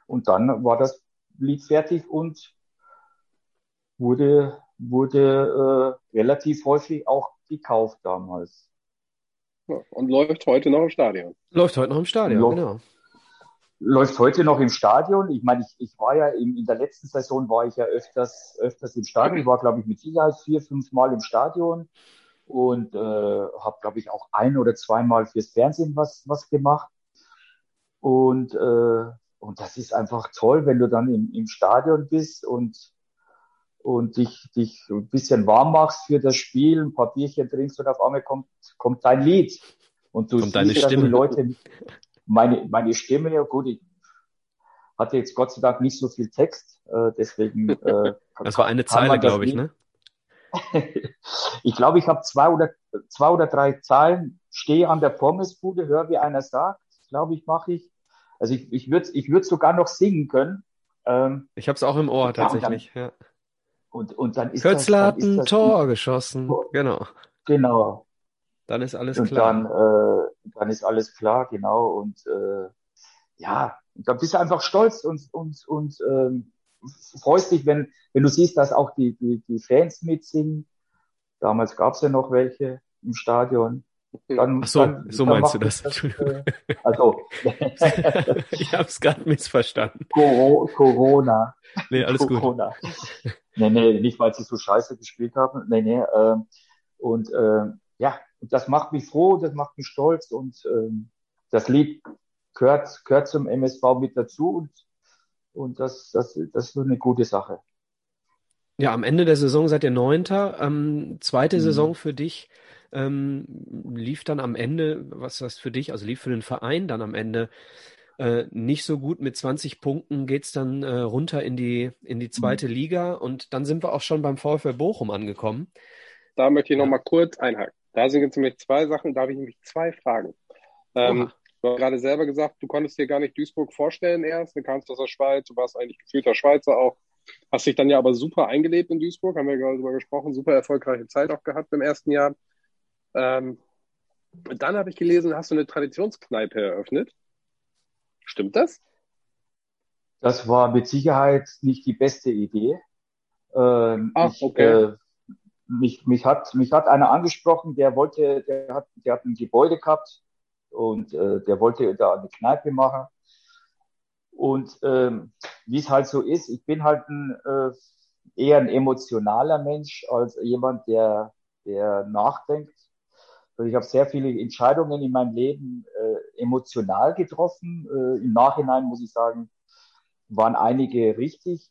[SPEAKER 3] Und dann war das Lied fertig und wurde, wurde äh, relativ häufig auch gekauft damals.
[SPEAKER 2] Ja, und läuft heute noch im Stadion.
[SPEAKER 1] Läuft heute noch im Stadion, Läuft, genau
[SPEAKER 3] läuft heute noch im Stadion. Ich meine, ich, ich war ja in, in der letzten Saison war ich ja öfters, öfters im Stadion. Ich war, glaube ich, mit Sicherheit vier, fünf Mal im Stadion und äh, habe, glaube ich, auch ein oder zweimal fürs Fernsehen was, was gemacht. Und, äh, und das ist einfach toll, wenn du dann im, im Stadion bist und, und dich, dich ein bisschen warm machst für das Spiel, ein paar Bierchen trinkst und auf einmal kommt, kommt dein Lied. Und du
[SPEAKER 1] kommt siehst, dass die
[SPEAKER 3] Leute, meine, meine Stimme, ja gut, ich hatte jetzt Gott sei Dank nicht so viel Text, äh, deswegen. Äh,
[SPEAKER 1] das war eine Zeile, glaube ich, ne?
[SPEAKER 3] ich glaube, ich habe zwei oder, zwei oder drei Zeilen, stehe an der Pommesbude, höre, wie einer sagt, glaube ich, mache ich. Also ich, ich würde ich würd sogar noch singen können.
[SPEAKER 1] Ähm, ich habe es auch im Ohr tatsächlich,
[SPEAKER 3] ja. Und, und dann ist
[SPEAKER 1] Kürzler hat ein Tor geschossen, genau.
[SPEAKER 3] Genau.
[SPEAKER 1] Dann ist alles
[SPEAKER 3] und
[SPEAKER 1] klar.
[SPEAKER 3] Dann, äh, dann ist alles klar, genau. Und äh, ja, da bist du einfach stolz und, und, und ähm, freust dich, wenn, wenn du siehst, dass auch die, die, die Fans mitsingen. Damals gab es ja noch welche im Stadion.
[SPEAKER 1] Dann, Ach so, dann, so dann meinst du das. das äh, also, ich habe es gerade missverstanden.
[SPEAKER 3] Corona.
[SPEAKER 1] Nee, alles Corona.
[SPEAKER 3] gut. Nee, nee, nicht, weil sie so scheiße gespielt haben. Nee, nee. Äh, und äh, ja, das macht mich froh, das macht mich stolz und äh, das Lied gehört, gehört zum MSV mit dazu und, und das, das, das ist eine gute Sache.
[SPEAKER 1] Ja, am Ende der Saison seid ihr Neunter. Ähm, zweite mhm. Saison für dich ähm, lief dann am Ende, was das für dich, also lief für den Verein dann am Ende äh, nicht so gut. Mit 20 Punkten geht's dann äh, runter in die, in die zweite mhm. Liga und dann sind wir auch schon beim VfL Bochum angekommen.
[SPEAKER 2] Da möchte ich noch mal kurz einhaken. Da sind jetzt nämlich zwei Sachen, da habe ich nämlich zwei Fragen. Ähm, du hast gerade selber gesagt, du konntest dir gar nicht Duisburg vorstellen erst, du kamst aus der Schweiz, du warst eigentlich gefühlter Schweizer auch, hast dich dann ja aber super eingelebt in Duisburg, haben wir gerade darüber gesprochen, super erfolgreiche Zeit auch gehabt im ersten Jahr. Ähm, dann habe ich gelesen, hast du eine Traditionskneipe eröffnet. Stimmt das?
[SPEAKER 3] Das war mit Sicherheit nicht die beste Idee.
[SPEAKER 2] Ähm, Ach, ich, okay. Äh,
[SPEAKER 3] mich, mich, hat, mich hat einer angesprochen, der wollte, der hat, der hat ein Gebäude gehabt und äh, der wollte da eine Kneipe machen. Und ähm, wie es halt so ist, ich bin halt ein, äh, eher ein emotionaler Mensch als jemand, der, der nachdenkt. Ich habe sehr viele Entscheidungen in meinem Leben äh, emotional getroffen. Äh, Im Nachhinein muss ich sagen, waren einige richtig.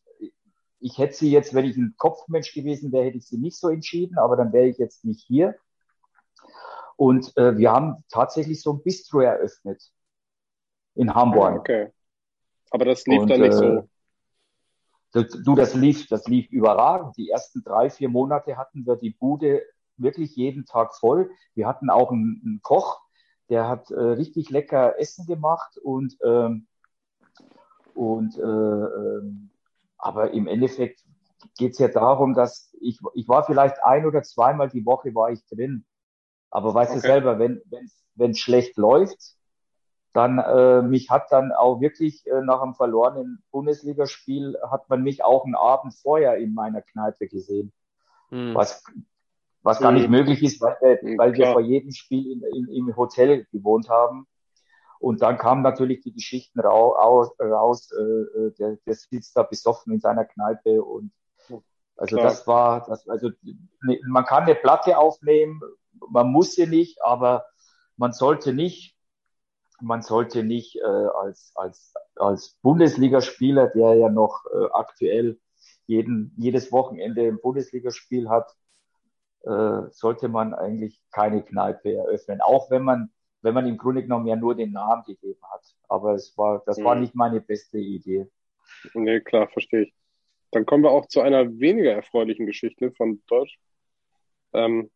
[SPEAKER 3] Ich hätte sie jetzt, wenn ich ein Kopfmensch gewesen wäre, hätte ich sie nicht so entschieden, aber dann wäre ich jetzt nicht hier. Und äh, wir haben tatsächlich so ein Bistro eröffnet in Hamburg.
[SPEAKER 2] Ah, okay. Aber das lief Und, dann nicht so.
[SPEAKER 3] Äh, du, das lief, das lief überragend. Die ersten drei, vier Monate hatten wir die Bude wirklich jeden Tag voll. Wir hatten auch einen, einen Koch, der hat äh, richtig lecker Essen gemacht und ähm, und äh, ähm, aber im Endeffekt geht es ja darum, dass ich ich war vielleicht ein oder zweimal die Woche war ich drin, aber weißt okay. du selber, wenn wenn es schlecht läuft, dann äh, mich hat dann auch wirklich äh, nach einem verlorenen Bundesligaspiel hat man mich auch einen Abend vorher in meiner Kneipe gesehen, hm. was was gar nicht mhm. möglich ist, weil, wir, weil wir vor jedem Spiel in, in, im Hotel gewohnt haben. Und dann kamen natürlich die Geschichten raus, raus äh, äh, der, der sitzt da besoffen in seiner Kneipe und also Klar. das war, das, also ne, man kann eine Platte aufnehmen, man muss sie nicht, aber man sollte nicht, man sollte nicht äh, als als als Bundesligaspieler, der ja noch äh, aktuell jeden jedes Wochenende ein Bundesligaspiel hat, äh, sollte man eigentlich keine Kneipe eröffnen. Auch wenn man, wenn man im Grunde genommen ja nur den Namen gegeben hat. Aber es war, das war mhm. nicht meine beste Idee.
[SPEAKER 2] Nee, klar, verstehe ich. Dann kommen wir auch zu einer weniger erfreulichen Geschichte von Deutsch. Ähm,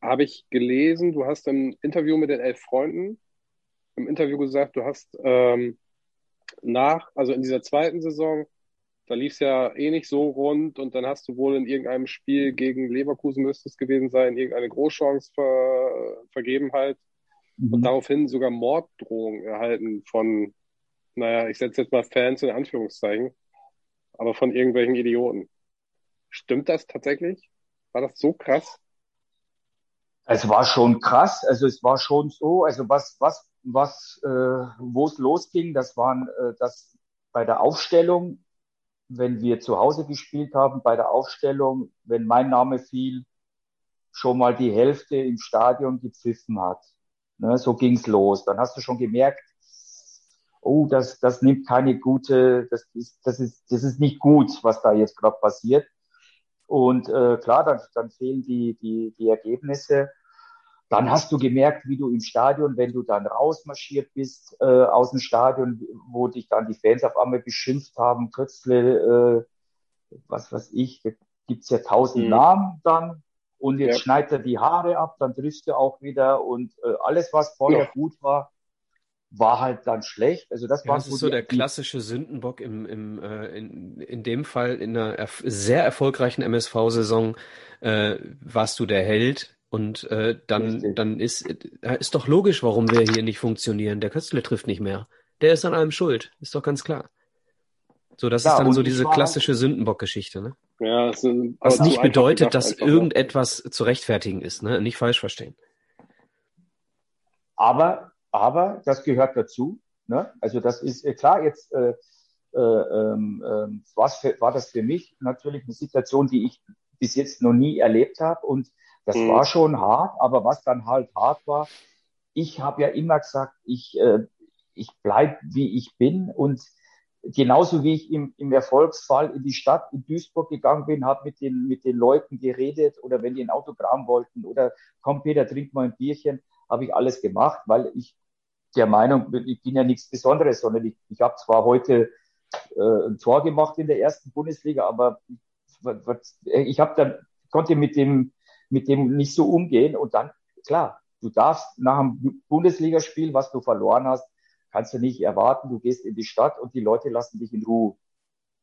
[SPEAKER 2] Habe ich gelesen, du hast im Interview mit den elf Freunden im Interview gesagt, du hast ähm, nach, also in dieser zweiten Saison, da lief es ja eh nicht so rund und dann hast du wohl in irgendeinem Spiel gegen Leverkusen müsste es gewesen sein, irgendeine Großchance ver, vergeben halt mhm. und daraufhin sogar Morddrohungen erhalten von, naja, ich setze jetzt mal Fans in Anführungszeichen, aber von irgendwelchen Idioten. Stimmt das tatsächlich? War das so krass?
[SPEAKER 3] Es war schon krass, also es war schon so, also was, was, was, äh, wo es losging, das waren, äh, das bei der Aufstellung wenn wir zu Hause gespielt haben, bei der Aufstellung, wenn mein Name fiel, schon mal die Hälfte im Stadion gepfiffen hat. Ne, so ging's los. Dann hast du schon gemerkt, oh, das, das nimmt keine gute, das ist, das ist, das ist nicht gut, was da jetzt gerade passiert. Und äh, klar, dann, dann fehlen die, die, die Ergebnisse. Dann hast du gemerkt, wie du im Stadion, wenn du dann rausmarschiert bist äh, aus dem Stadion, wo dich dann die Fans auf einmal beschimpft haben, Kötzle, äh, was weiß ich, da gibt's ja tausend mhm. Namen dann und jetzt ja. schneidet er die Haare ab, dann triffst du auch wieder und äh, alles, was vorher ja. gut war, war halt dann schlecht. Also das
[SPEAKER 1] ja,
[SPEAKER 3] war
[SPEAKER 1] das ist so der klassische Sündenbock im, im äh, in, in dem Fall in einer erf sehr erfolgreichen MSV-Saison äh, warst du der Held und äh, dann, dann ist, äh, ist doch logisch, warum wir hier nicht funktionieren. Der Köstle trifft nicht mehr. der ist an allem schuld. Ist doch ganz klar. So, das
[SPEAKER 3] Ja,
[SPEAKER 1] ist dann so diese
[SPEAKER 3] war-
[SPEAKER 1] klassische Sündenbock-Geschichte, ne?
[SPEAKER 2] Ja,
[SPEAKER 1] Was nicht bedeutet,
[SPEAKER 2] gedacht
[SPEAKER 1] dass
[SPEAKER 2] ne?
[SPEAKER 1] irgendetwas zu rechtfertigen ist, ne? Nicht falsch verstehen.
[SPEAKER 3] Aber, aber das gehört dazu. Ne? Also das ist äh, klar, jetzt äh, äh, ähm, ähm, war's für, war das für mich natürlich eine Situation, die ich bis jetzt noch nie erlebt habe. Und das
[SPEAKER 2] Mhm.
[SPEAKER 3] war schon hart, aber was dann halt hart war, ich habe ja immer gesagt, ich, äh, ich bleib wie ich bin und genauso wie ich im, im Erfolgsfall in die Stadt in Duisburg gegangen bin, habe mit den, mit den Leuten geredet oder wenn die ein Autogramm wollten oder komm Peter, trink mal ein Bierchen, habe ich alles gemacht, weil ich der Meinung bin, ich bin ja nichts Besonderes, sondern ich, ich habe zwar heute äh, ein Tor gemacht in der ersten Bundesliga, aber ich habe dann konnte mit dem mit dem nicht so umgehen und dann klar, du darfst nach einem Bundesligaspiel, was du verloren hast, kannst du nicht erwarten, du gehst in die Stadt und die Leute lassen dich in Ruhe.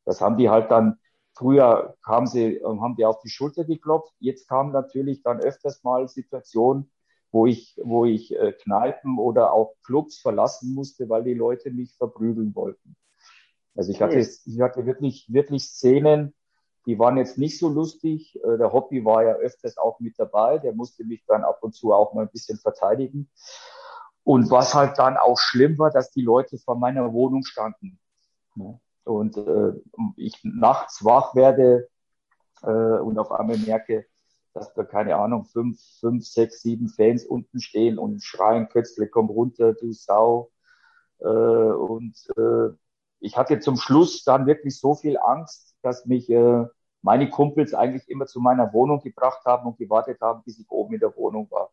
[SPEAKER 3] Das haben die halt dann früher kamen sie ähm, haben die auf die Schulter geklopft, jetzt kamen natürlich dann öfters mal Situationen, wo ich, wo ich äh, Kneipen oder auch Clubs verlassen musste, weil die Leute mich verprügeln wollten. Also ich hatte, ich hatte wirklich, wirklich Szenen, die waren jetzt nicht so lustig. Äh, Der Hobby war ja öfters auch mit dabei, der musste mich dann ab und zu auch mal ein bisschen verteidigen. Und was halt dann auch schlimm war, dass die Leute vor meiner Wohnung standen. Und äh, ich nachts wach werde äh, und auf einmal merke, dass da, keine Ahnung, fünf, fünf, sechs, sieben Fans unten stehen und schreien, Kötzle, komm runter, du Sau. Äh, und äh, ich hatte zum Schluss dann wirklich so viel Angst, dass mich äh, meine Kumpels eigentlich immer zu meiner Wohnung gebracht haben und gewartet haben, bis ich oben in der Wohnung war.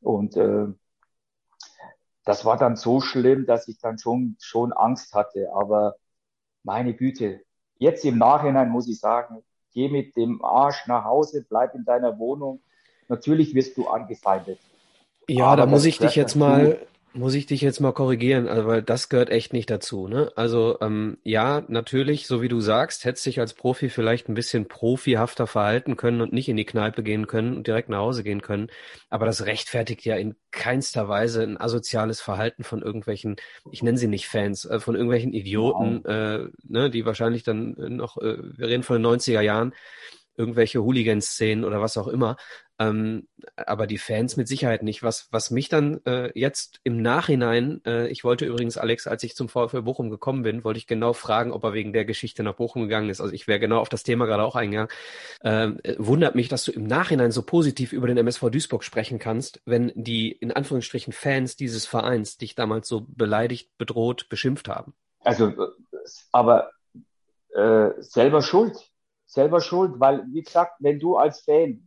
[SPEAKER 3] Und äh, das war dann so schlimm, dass ich dann schon, schon Angst hatte. Aber meine Güte, jetzt im Nachhinein muss ich sagen, geh mit dem Arsch nach Hause, bleib in deiner Wohnung. Natürlich wirst du angefeindet.
[SPEAKER 1] Ja,
[SPEAKER 3] Aber
[SPEAKER 1] da muss ich dich jetzt mal, muss ich dich jetzt mal korrigieren, also weil das gehört echt nicht dazu, ne? Also ähm, ja, natürlich, so wie du sagst, hättest dich als Profi vielleicht ein bisschen profihafter verhalten können und nicht in die Kneipe gehen können und direkt nach Hause gehen können. Aber das rechtfertigt ja in keinster Weise ein asoziales Verhalten von irgendwelchen, ich nenne sie nicht Fans, äh, von irgendwelchen Idioten, äh, ne, die wahrscheinlich dann noch, äh, wir reden von den 90er Jahren, irgendwelche Hooligan-Szenen oder was auch immer. Ähm, aber die Fans mit Sicherheit nicht. Was, was mich dann äh, jetzt im Nachhinein, äh, ich wollte übrigens, Alex, als ich zum VfL Bochum gekommen bin, wollte ich genau fragen, ob er wegen der Geschichte nach Bochum gegangen ist. Also ich wäre genau auf das Thema gerade auch eingegangen. Ähm, äh, wundert mich, dass du im Nachhinein so positiv über den MSV Duisburg sprechen kannst, wenn die in Anführungsstrichen Fans dieses Vereins dich damals so beleidigt, bedroht, beschimpft haben.
[SPEAKER 3] Also, aber äh, selber schuld. Selber schuld, weil, wie gesagt, wenn du als Fan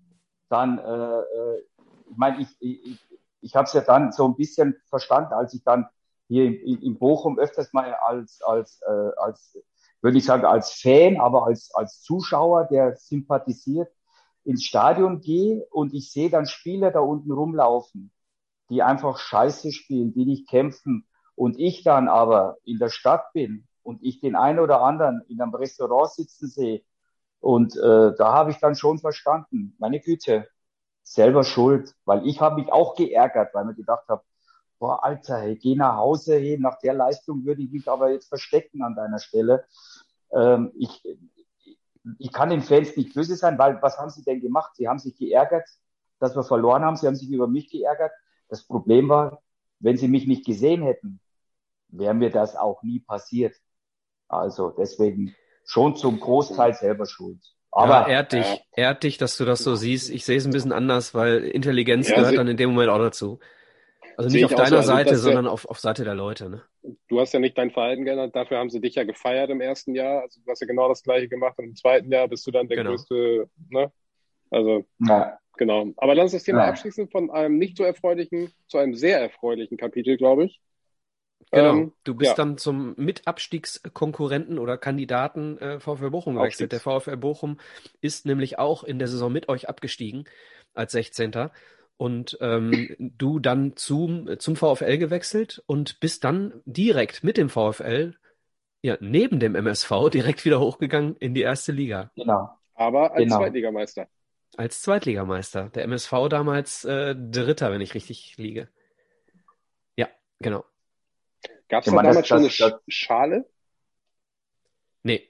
[SPEAKER 3] dann, äh, äh, ich meine, ich, ich, ich habe es ja dann so ein bisschen verstanden, als ich dann hier in, in Bochum öfters mal als, als, äh, als würde ich sagen, als Fan, aber als, als Zuschauer, der sympathisiert, ins Stadion gehe und ich sehe dann Spieler da unten rumlaufen, die einfach scheiße spielen, die nicht kämpfen. Und ich dann aber in der Stadt bin und ich den einen oder anderen in einem Restaurant sitzen sehe und äh, da habe ich dann schon verstanden, meine Güte, selber schuld, weil ich habe mich auch geärgert, weil mir gedacht habe, boah, Alter, hey, geh nach Hause, hey, nach der Leistung würde ich mich aber jetzt verstecken an deiner Stelle. Ähm, ich, ich kann den Fans nicht böse sein, weil was haben sie denn gemacht? Sie haben sich geärgert, dass wir verloren haben, sie haben sich über mich geärgert. Das Problem war, wenn sie mich nicht gesehen hätten, wäre mir das auch nie passiert. Also deswegen schon zum Großteil selber schuld. Aber
[SPEAKER 1] ja, ehrt dich,
[SPEAKER 2] ja.
[SPEAKER 1] ehrt dich, dass du das so siehst. Ich sehe es ein bisschen anders, weil Intelligenz
[SPEAKER 2] Ja,
[SPEAKER 1] gehört
[SPEAKER 2] sie-
[SPEAKER 1] dann in dem Moment auch dazu. Also nicht
[SPEAKER 2] ich
[SPEAKER 1] auf
[SPEAKER 2] auch so.
[SPEAKER 1] deiner
[SPEAKER 2] Also
[SPEAKER 1] Seite,
[SPEAKER 2] wär-
[SPEAKER 1] sondern auf, auf Seite der Leute, ne?
[SPEAKER 2] Du hast ja nicht dein Verhalten geändert, dafür haben sie dich ja gefeiert im ersten Jahr. Also du hast ja genau das gleiche gemacht und im zweiten Jahr bist du dann der
[SPEAKER 1] Genau.
[SPEAKER 2] größte, ne? Also,
[SPEAKER 3] na,
[SPEAKER 2] genau. Aber lass uns das Thema
[SPEAKER 3] Ja.
[SPEAKER 2] abschließen von einem nicht so erfreulichen zu einem sehr erfreulichen Kapitel, glaube ich.
[SPEAKER 1] Genau.
[SPEAKER 2] Ähm,
[SPEAKER 1] du bist
[SPEAKER 2] ja.
[SPEAKER 1] dann zum Mitabstiegskonkurrenten oder Kandidaten äh, VfL Bochum gewechselt. Der. VfL Bochum ist nämlich auch in der Saison mit euch abgestiegen als 16. Und ähm, du dann zum, zum VfL gewechselt und bist dann direkt mit dem VfL, ja, neben dem MSV, direkt wieder hochgegangen in die erste Liga.
[SPEAKER 3] genau.
[SPEAKER 2] Aber als
[SPEAKER 3] Genau.
[SPEAKER 2] Zweitligameister.
[SPEAKER 1] Als Zweitligameister. Der MSV damals äh, Dritter, wenn ich richtig liege. Ja, genau.
[SPEAKER 2] Gab es da damals das, schon das, eine das, Schale?
[SPEAKER 1] Nee.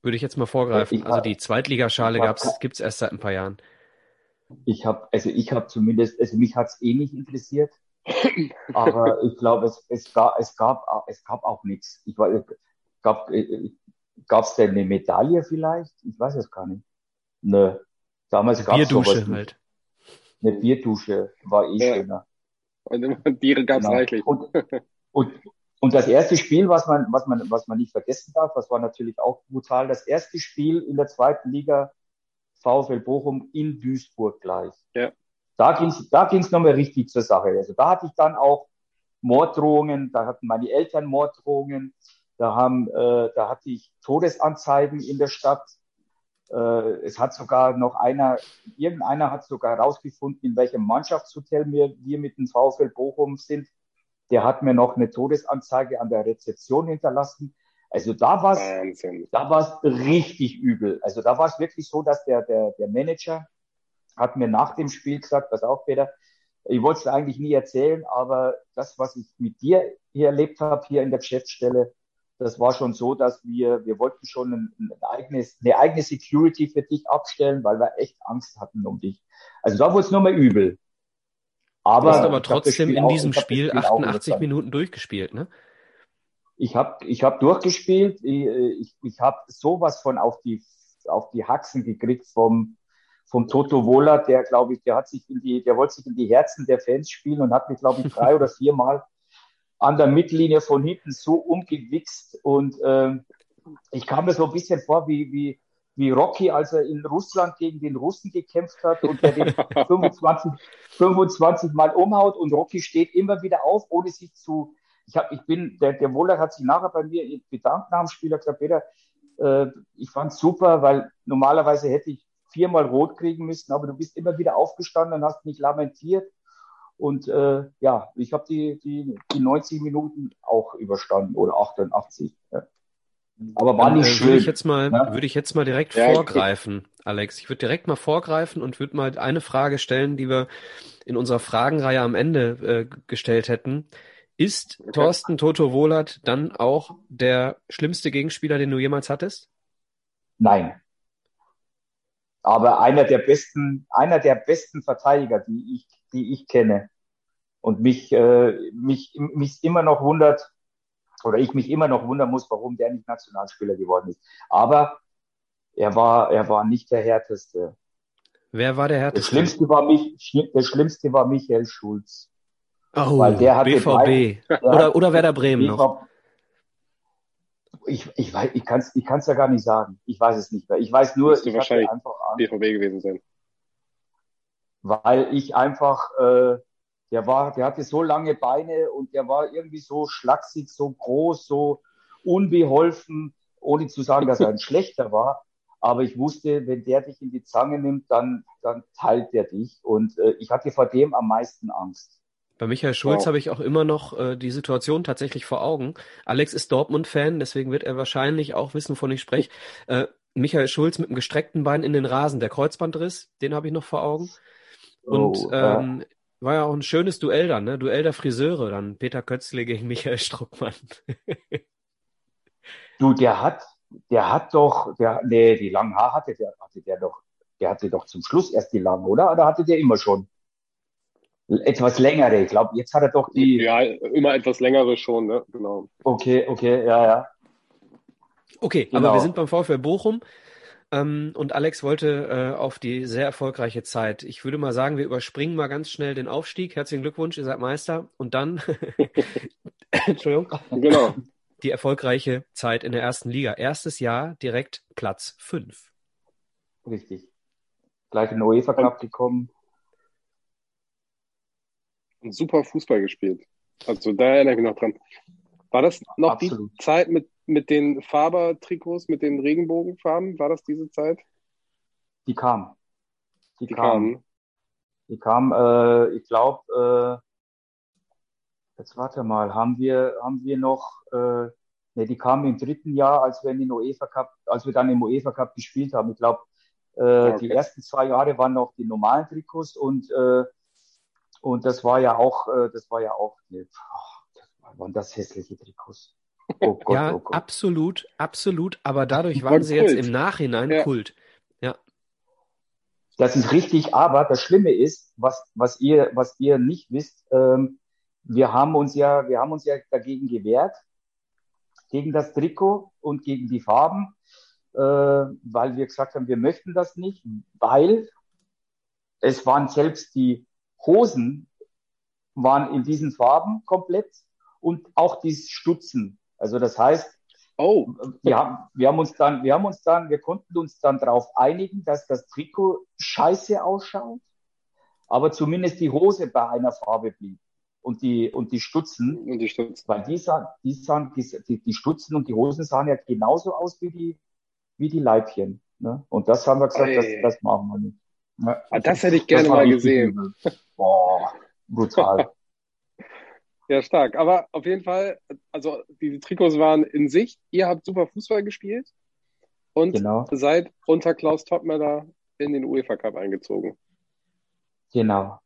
[SPEAKER 1] Würde ich jetzt mal vorgreifen. Ich also die Zweitligaschale gibt es erst seit ein paar Jahren.
[SPEAKER 3] Ich habe, also ich habe zumindest, also mich hat es eh nicht interessiert. aber ich glaube, es, es, gab, es, gab, es gab auch nichts. Ich war, gab es denn eine Medaille vielleicht? Ich weiß es gar nicht. Ne, damals gab es
[SPEAKER 1] Bierdusche halt.
[SPEAKER 3] Eine Bierdusche war eh ja. schöner.
[SPEAKER 2] Und Biere gab es genau. reichlich.
[SPEAKER 3] Und, und, und das erste Spiel, was man, was man, was man nicht vergessen darf, das war natürlich auch brutal. Das erste Spiel in der zweiten Liga VfL Bochum in Duisburg gleich. Ja. Da ging's, da ging's nochmal richtig zur Sache. Also da hatte ich dann auch Morddrohungen, da hatten meine Eltern Morddrohungen, da haben, äh, da hatte ich Todesanzeigen in der Stadt. Äh, es hat sogar noch einer, irgendeiner hat sogar herausgefunden, in welchem Mannschaftshotel wir, wir mit dem VfL Bochum sind. Der hat mir noch eine Todesanzeige an der Rezeption hinterlassen. Also da war es, da war es richtig übel. Also da war es wirklich so, dass der, der, der Manager hat mir nach dem Spiel gesagt, pass auf, Peter, ich wollte es eigentlich nie erzählen, aber das, was ich mit dir hier erlebt habe, hier in der Geschäftsstelle, das war schon so, dass wir, wir wollten schon ein, ein eigenes, eine eigene Security für dich abstellen, weil wir echt Angst hatten um dich. Also da wurde es nur mal übel.
[SPEAKER 1] Aber, du hast aber trotzdem in diesem Spiel, Spiel 88 Minuten durchgespielt, ne?
[SPEAKER 3] Ich habe ich hab durchgespielt. Ich, ich, ich habe sowas von auf die, auf die Haxen gekriegt vom, vom Toto Wohler, der, glaube ich, der hat sich in die, der wollte sich in die Herzen der Fans spielen und hat mich, glaube ich, drei oder vier Mal an der Mittellinie von hinten so umgewichst und äh, ich kam mir so ein bisschen vor wie, wie, wie Rocky, als er in Russland gegen den Russen gekämpft hat und der den 25, 25 Mal umhaut und Rocky steht immer wieder auf, ohne sich zu, ich habe, ich bin, der, der Wohler hat sich nachher bei mir bedankt nach dem Spiel, hat gesagt, Peter, äh, ich fand's super, weil normalerweise hätte ich viermal rot kriegen müssen, aber du bist immer wieder aufgestanden und hast mich lamentiert und äh, ja, ich habe die, die, die 90 Minuten auch überstanden oder 88. Ja.
[SPEAKER 1] Aber war nicht äh, schön. Würde ich jetzt mal, ja? würde ich jetzt mal direkt ja, vorgreifen, ich, Alex. Ich würde direkt mal vorgreifen und würde mal eine Frage stellen, die wir in unserer Fragenreihe am Ende äh, gestellt hätten. Ist okay. Thorsten Toto Wohlert dann auch der schlimmste Gegenspieler, den du jemals hattest?
[SPEAKER 3] Nein. Aber einer der besten, einer der besten Verteidiger, die ich die ich kenne. Und mich, äh, mich, mich immer noch wundert, oder ich mich immer noch wundern muss, warum der nicht Nationalspieler geworden ist. Aber er war, er war nicht der härteste.
[SPEAKER 1] Wer war der härteste?
[SPEAKER 3] Das Schlimmste war, mich, das Schlimmste war Michael Schulz.
[SPEAKER 1] Oh, weil der hatte BVB. Drei, der oder, oder Werder Bremen BVB, noch.
[SPEAKER 3] Ich, ich, weiß, ich kann es ich kann's ja gar nicht sagen. Ich weiß es nicht mehr. Ich weiß nur,
[SPEAKER 2] ich wahrscheinlich einfach BVB gewesen sein
[SPEAKER 3] weil ich einfach, äh, der war, der hatte so lange Beine und der war irgendwie so schlaksig, so groß, so unbeholfen, ohne zu sagen, dass er ein schlechter war. Aber ich wusste, wenn der dich in die Zange nimmt, dann, dann teilt der dich. Und äh, ich hatte vor dem am meisten Angst.
[SPEAKER 1] Bei Michael Schulz wow. habe ich auch immer noch äh, die Situation tatsächlich vor Augen. Alex ist Dortmund-Fan, deswegen wird er wahrscheinlich auch wissen, wovon ich spreche. Äh, Michael Schulz mit einem gestreckten Bein in den Rasen, der Kreuzbandriss, den habe ich noch vor Augen. Und oh, ähm, äh. War ja auch ein schönes Duell dann, ne? Duell der Friseure dann. Peter Kötzle gegen Michael Struckmann.
[SPEAKER 3] du, der hat, der hat doch, der, nee, die langen Haare hatte der, hatte der doch, der hatte doch zum Schluss erst die langen, oder? Oder hatte der immer schon? Etwas längere, ich glaube, jetzt hat er doch die.
[SPEAKER 2] Ja, immer etwas längere schon, ne? Genau.
[SPEAKER 3] Okay, okay, ja, ja.
[SPEAKER 1] Okay, genau. aber wir sind beim VfL Bochum. Ähm, und Alex wollte äh, auf die sehr erfolgreiche Zeit. Ich würde mal sagen, wir überspringen mal ganz schnell den Aufstieg. Herzlichen Glückwunsch, ihr seid Meister. Und dann, Entschuldigung, genau. die erfolgreiche Zeit in der ersten Liga. Erstes Jahr direkt Platz 5.
[SPEAKER 3] Richtig. Gleich in den UEFA Cup gekommen.
[SPEAKER 2] Und super Fußball gespielt. Also da erinnere ich mich noch dran. War das noch Absolut. die Zeit mit mit den Faber-Trikots, mit den Regenbogenfarben? War das diese Zeit?
[SPEAKER 3] Die kam. Die, die kam. kam. Die kam, äh, ich glaube, äh, jetzt warte mal, haben wir, haben wir noch, äh, ne, die kam im dritten Jahr, als wir in den UEFA Cup, als wir dann im UEFA Cup gespielt haben. Ich glaube, äh, okay. die ersten zwei Jahre waren noch die normalen Trikots und äh, und das war ja auch, äh, das war ja auch, ne, waren das hässliche Trikots. Oh
[SPEAKER 1] Gott, ja, oh Gott. absolut, absolut. Aber dadurch waren sie Kult. jetzt im Nachhinein ja. Kult. Ja.
[SPEAKER 3] Das ist richtig, aber das Schlimme ist, was, was ihr, was ihr nicht wisst, ähm, wir haben uns ja, wir haben uns ja dagegen gewehrt, gegen das Trikot und gegen die Farben, äh, weil wir gesagt haben, wir möchten das nicht, weil es waren selbst die Hosen waren in diesen Farben komplett und auch die Stutzen. Also das heißt, oh. wir, haben, wir haben uns dann, wir haben uns dann, wir konnten uns dann darauf einigen, dass das Trikot scheiße ausschaut, aber zumindest die Hose bei einer Farbe blieb und die und die Stutzen,
[SPEAKER 2] und die Stutzen.
[SPEAKER 3] weil die sahen, die sahen, die, die Stutzen und die Hosen sahen ja genauso aus wie die wie die Leibchen. Ne? Und das haben wir gesagt, das, das machen wir nicht.
[SPEAKER 2] Ah, das hätte ich gerne mal gesehen.
[SPEAKER 3] Boah, brutal.
[SPEAKER 2] ja, stark. Aber auf jeden Fall, also die Trikots waren in Sicht. Ihr habt super Fußball gespielt und genau. seid unter Klaus Toppmöller in den UEFA Cup eingezogen.
[SPEAKER 3] Genau.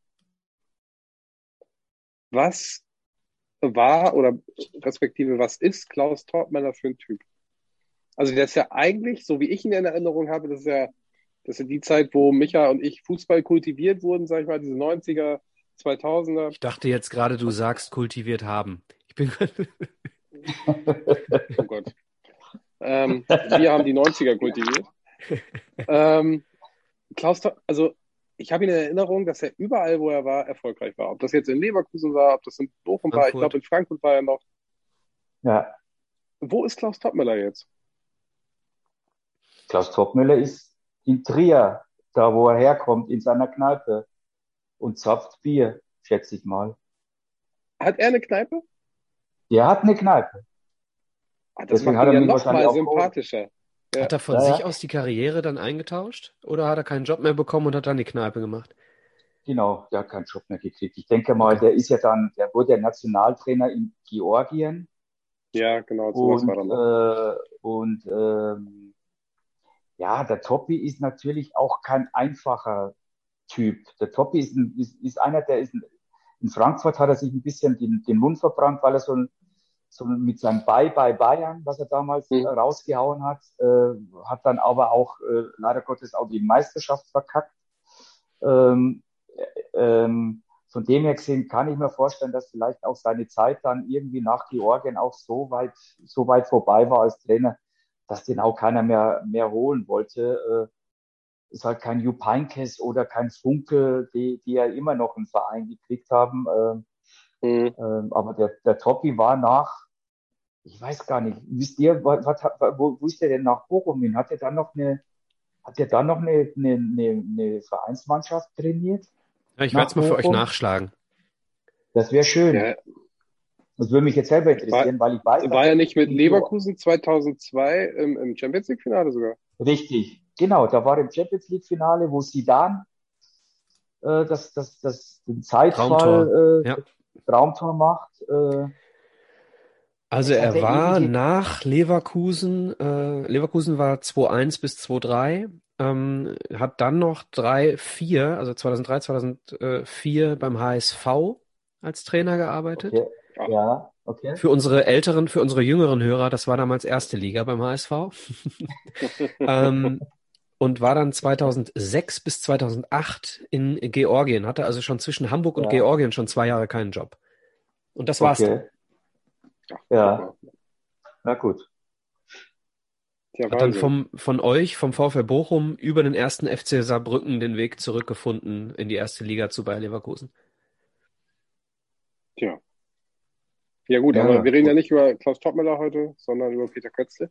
[SPEAKER 2] Was war oder respektive was ist Klaus Toppmöller für ein Typ? Also der ist ja eigentlich, so wie ich ihn in Erinnerung habe, das ist ja das ist die Zeit, wo Micha und ich Fußball kultiviert wurden, sag ich mal, diese 90er, 2000er.
[SPEAKER 1] Ich dachte jetzt gerade, du sagst kultiviert haben. Ich bin.
[SPEAKER 2] oh Gott. Ähm, wir haben die 90er kultiviert. Ähm, Klaus, also ich habe ihn in Erinnerung, dass er überall, wo er war, erfolgreich war. Ob das jetzt in Leverkusen war, ob das in Bochum Frankfurt. war, ich glaube in Frankfurt war er noch.
[SPEAKER 3] Ja.
[SPEAKER 2] Wo ist Klaus Topmüller jetzt?
[SPEAKER 3] Klaus Topmüller ist in Trier, da wo er herkommt, in seiner Kneipe und zapft Bier, schätze ich mal.
[SPEAKER 2] Hat er eine Kneipe?
[SPEAKER 3] Der hat eine Kneipe.
[SPEAKER 2] Ah, das Deswegen macht ihn ja noch mal sympathischer.
[SPEAKER 1] Ja. Hat er von ja, sich aus die Karriere dann eingetauscht? Oder hat er keinen Job mehr bekommen und hat dann die Kneipe gemacht?
[SPEAKER 3] Genau, der hat keinen Job mehr gekriegt. Ich denke mal, der ist ja dann, der wurde ja Nationaltrainer in Georgien.
[SPEAKER 2] Ja, genau, sowas und, war dann.
[SPEAKER 3] Äh, und ähm, ja, der Toppi ist natürlich auch kein einfacher Typ. Der Toppi ist, ein, ist, ist einer, der ist ein, in Frankfurt hat er sich ein bisschen den, den Mund verbrannt, weil er so, ein, so mit seinem Bye Bye Bayern, was er damals mhm. rausgehauen hat, äh, hat dann aber auch äh, leider Gottes auch die Meisterschaft verkackt. Ähm, äh, ähm, von dem her gesehen kann ich mir vorstellen, dass vielleicht auch seine Zeit dann irgendwie nach Georgien auch so weit, so weit vorbei war als Trainer, dass den auch keiner mehr, mehr holen wollte. Ist halt kein Jupp Heynckes oder kein Funke, die, die ja immer noch einen Verein gekriegt haben. Äh, mhm. äh, aber der, der Toppi war nach, ich weiß gar nicht, wisst ihr, was, was, wo, wo ist der denn nach Bochum hin? Hat er dann noch eine, hat er dann noch eine, eine, eine, eine Vereinsmannschaft trainiert?
[SPEAKER 1] Ja, ich werde es mal für euch nachschlagen.
[SPEAKER 3] Das wäre schön. Ja, das würde mich jetzt selber interessieren,
[SPEAKER 2] war,
[SPEAKER 3] weil ich weiß.
[SPEAKER 2] War er nicht mit Leverkusen 2002 im, im Champions League Finale sogar?
[SPEAKER 3] Richtig, genau. Da war im Champions League Finale, wo Sidan äh, das, das, das, den Zeitfall Traumtor, äh, ja. Traumtor macht. Äh,
[SPEAKER 1] also er war nach Leverkusen, äh, Leverkusen war 2-1 bis 2-3, ähm, hat dann noch 3-4, also 2003, 2004 beim HSV als Trainer gearbeitet.
[SPEAKER 3] Okay. Ja, okay.
[SPEAKER 1] Für unsere älteren, für unsere jüngeren Hörer, das war damals erste Liga beim HSV. ähm, und war dann 2006 bis 2008 in Georgien, hatte also schon zwischen Hamburg und ja. Georgien schon zwei Jahre keinen Job. Und das war's okay.
[SPEAKER 3] dann. Ja. Na gut.
[SPEAKER 1] Ja, hat dann vom, von euch, vom VfL Bochum, über den ersten FC Saarbrücken den Weg zurückgefunden in die erste Liga zu Bayer Leverkusen.
[SPEAKER 2] Tja. Ja gut, ja, aber wir reden gut. ja nicht über Klaus Toppmüller heute, sondern über Peter Kötzle.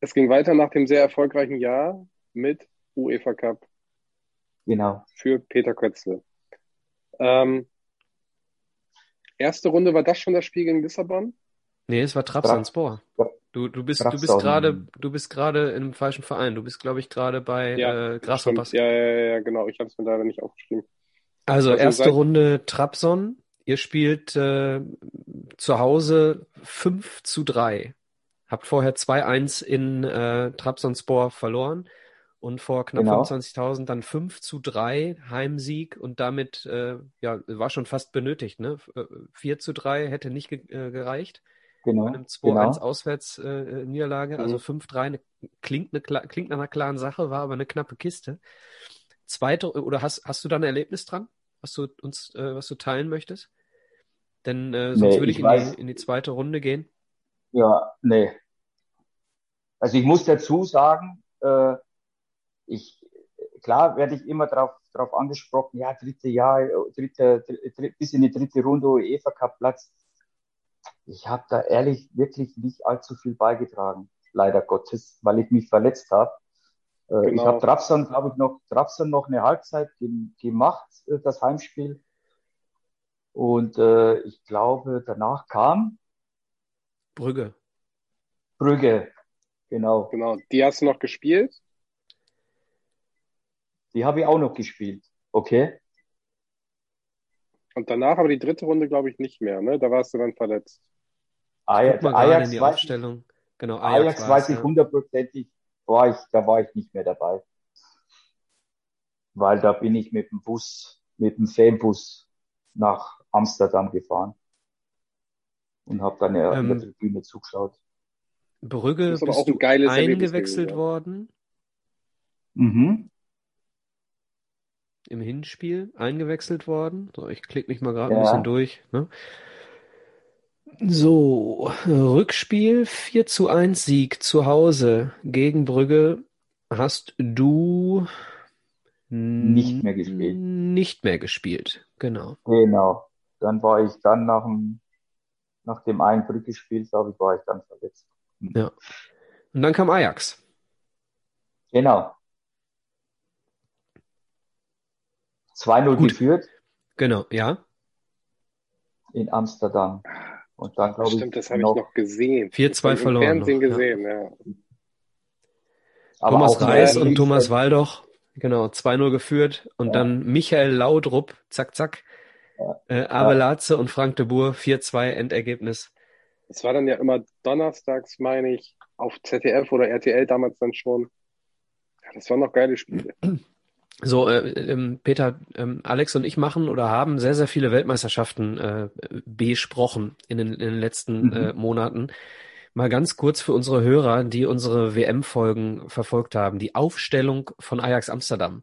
[SPEAKER 2] Es ging weiter nach dem sehr erfolgreichen Jahr mit UEFA Cup.
[SPEAKER 3] Genau.
[SPEAKER 2] Für Peter Kötzle. Ähm, erste Runde, war das schon das Spiel gegen Lissabon?
[SPEAKER 1] Nee, es war Trabzonspor. Du, du bist, du bist gerade, du bist gerade im falschen Verein. Du bist, glaube ich, gerade bei
[SPEAKER 2] ja, äh, Grasshoppers. Ja, ja, ja, genau. Ich habe es mir leider nicht aufgeschrieben.
[SPEAKER 1] Also, also erste Runde Trabzon, Ihr spielt äh, zu Hause 5 zu 3. Habt vorher 2-1 in äh, Trabzonspor verloren und vor knapp
[SPEAKER 3] Genau.
[SPEAKER 1] 25.000 dann 5 zu 3 Heimsieg und damit, äh, ja, war schon fast benötigt, ne? F- äh, 4 zu 3 hätte nicht ge äh, gereicht bei
[SPEAKER 3] Genau,
[SPEAKER 1] einem 2-1
[SPEAKER 3] genau.
[SPEAKER 1] Auswärts-Niederlage, äh, Niederlage. also
[SPEAKER 2] Mhm.
[SPEAKER 1] 5-3 ne, klingt, ne, klingt nach einer klaren Sache, war aber eine knappe Kiste. Zweite, oder hast, hast du da ein Erlebnis dran, was du uns, äh, was du teilen möchtest? Denn äh, sonst
[SPEAKER 3] Nee,
[SPEAKER 1] würde
[SPEAKER 3] ich
[SPEAKER 1] ich in die, in die zweite Runde gehen.
[SPEAKER 3] Ja, nee. Also ich muss dazu sagen, äh, ich, klar werde ich immer darauf drauf angesprochen, ja, dritte Jahr, dritte, dritte, bis in die dritte Runde UEFA Cup Platz. Ich habe da ehrlich wirklich nicht allzu viel beigetragen, leider Gottes, weil ich mich verletzt habe. Äh, Ich
[SPEAKER 2] Genau.
[SPEAKER 3] habe Trabzon, glaube ich, noch, Trabzon noch eine Halbzeit gem- gemacht, äh, das Heimspiel. Und äh, ich glaube, danach kam
[SPEAKER 1] Brügge.
[SPEAKER 3] Brügge. Genau.
[SPEAKER 2] Genau. Die hast du noch gespielt?
[SPEAKER 3] Die habe ich auch noch gespielt. Okay.
[SPEAKER 2] Und danach aber die dritte Runde, glaube ich, nicht mehr, ne? Da warst du dann verletzt.
[SPEAKER 3] Ajax,
[SPEAKER 1] in
[SPEAKER 3] Ajax,
[SPEAKER 1] die
[SPEAKER 3] weiß,
[SPEAKER 1] Aufstellung. Genau,
[SPEAKER 3] Ajax
[SPEAKER 1] Ajax
[SPEAKER 3] weiß ich hundertprozentig, war ich, da war ich nicht mehr dabei. Weil da bin ich mit dem Bus, mit dem Fanbus nach Amsterdam gefahren und habe dann ja in der
[SPEAKER 1] Ähm,
[SPEAKER 3] Tribüne zugeschaut.
[SPEAKER 1] Brügge
[SPEAKER 2] ist aber
[SPEAKER 1] bist
[SPEAKER 2] auch ein
[SPEAKER 1] du
[SPEAKER 2] geiles
[SPEAKER 1] eingewechselt worden
[SPEAKER 3] Mhm.
[SPEAKER 1] im Hinspiel, eingewechselt worden. So, ich klicke mich mal gerade ein
[SPEAKER 3] Ja.
[SPEAKER 1] bisschen durch. Ne? So, Rückspiel 4 zu 1 Sieg zu Hause gegen Brügge hast du
[SPEAKER 3] Nicht mehr gespielt.
[SPEAKER 1] Nicht mehr gespielt, genau.
[SPEAKER 3] Genau. Dann war ich dann nach dem, nach dem einen Brückespiel, glaube ich, war ich dann verletzt.
[SPEAKER 1] Ja. Und dann kam Ajax.
[SPEAKER 3] Genau. 2-0
[SPEAKER 1] Gut.
[SPEAKER 3] geführt
[SPEAKER 1] Genau, ja.
[SPEAKER 3] in Amsterdam. Und dann, glaube ich,
[SPEAKER 2] Stimmt, das habe ich
[SPEAKER 3] noch,
[SPEAKER 2] gesehen.
[SPEAKER 1] 4-2
[SPEAKER 2] Das hab ich im
[SPEAKER 1] verloren
[SPEAKER 2] Fernsehen
[SPEAKER 1] noch, ja.
[SPEAKER 2] gesehen, ja.
[SPEAKER 3] aber
[SPEAKER 1] Thomas Reis und Thomas Waldoch, genau, 2-0 geführt. Und
[SPEAKER 3] Ja.
[SPEAKER 1] dann Michael Laudrup, zack, zack. Äh, Abelaze und Frank de Boer, 4-2 Endergebnis.
[SPEAKER 2] Es war dann ja immer donnerstags, meine ich, auf ZDF oder RTL damals dann schon. Ja, das waren noch geile Spiele.
[SPEAKER 1] So, äh, ähm, Peter, ähm, Alex und ich machen oder haben sehr, sehr viele Weltmeisterschaften äh, besprochen in den, in den letzten
[SPEAKER 3] Mhm.
[SPEAKER 1] äh, Monaten. Mal ganz kurz für unsere Hörer, die unsere WM-Folgen verfolgt haben. Die Aufstellung von Ajax Amsterdam.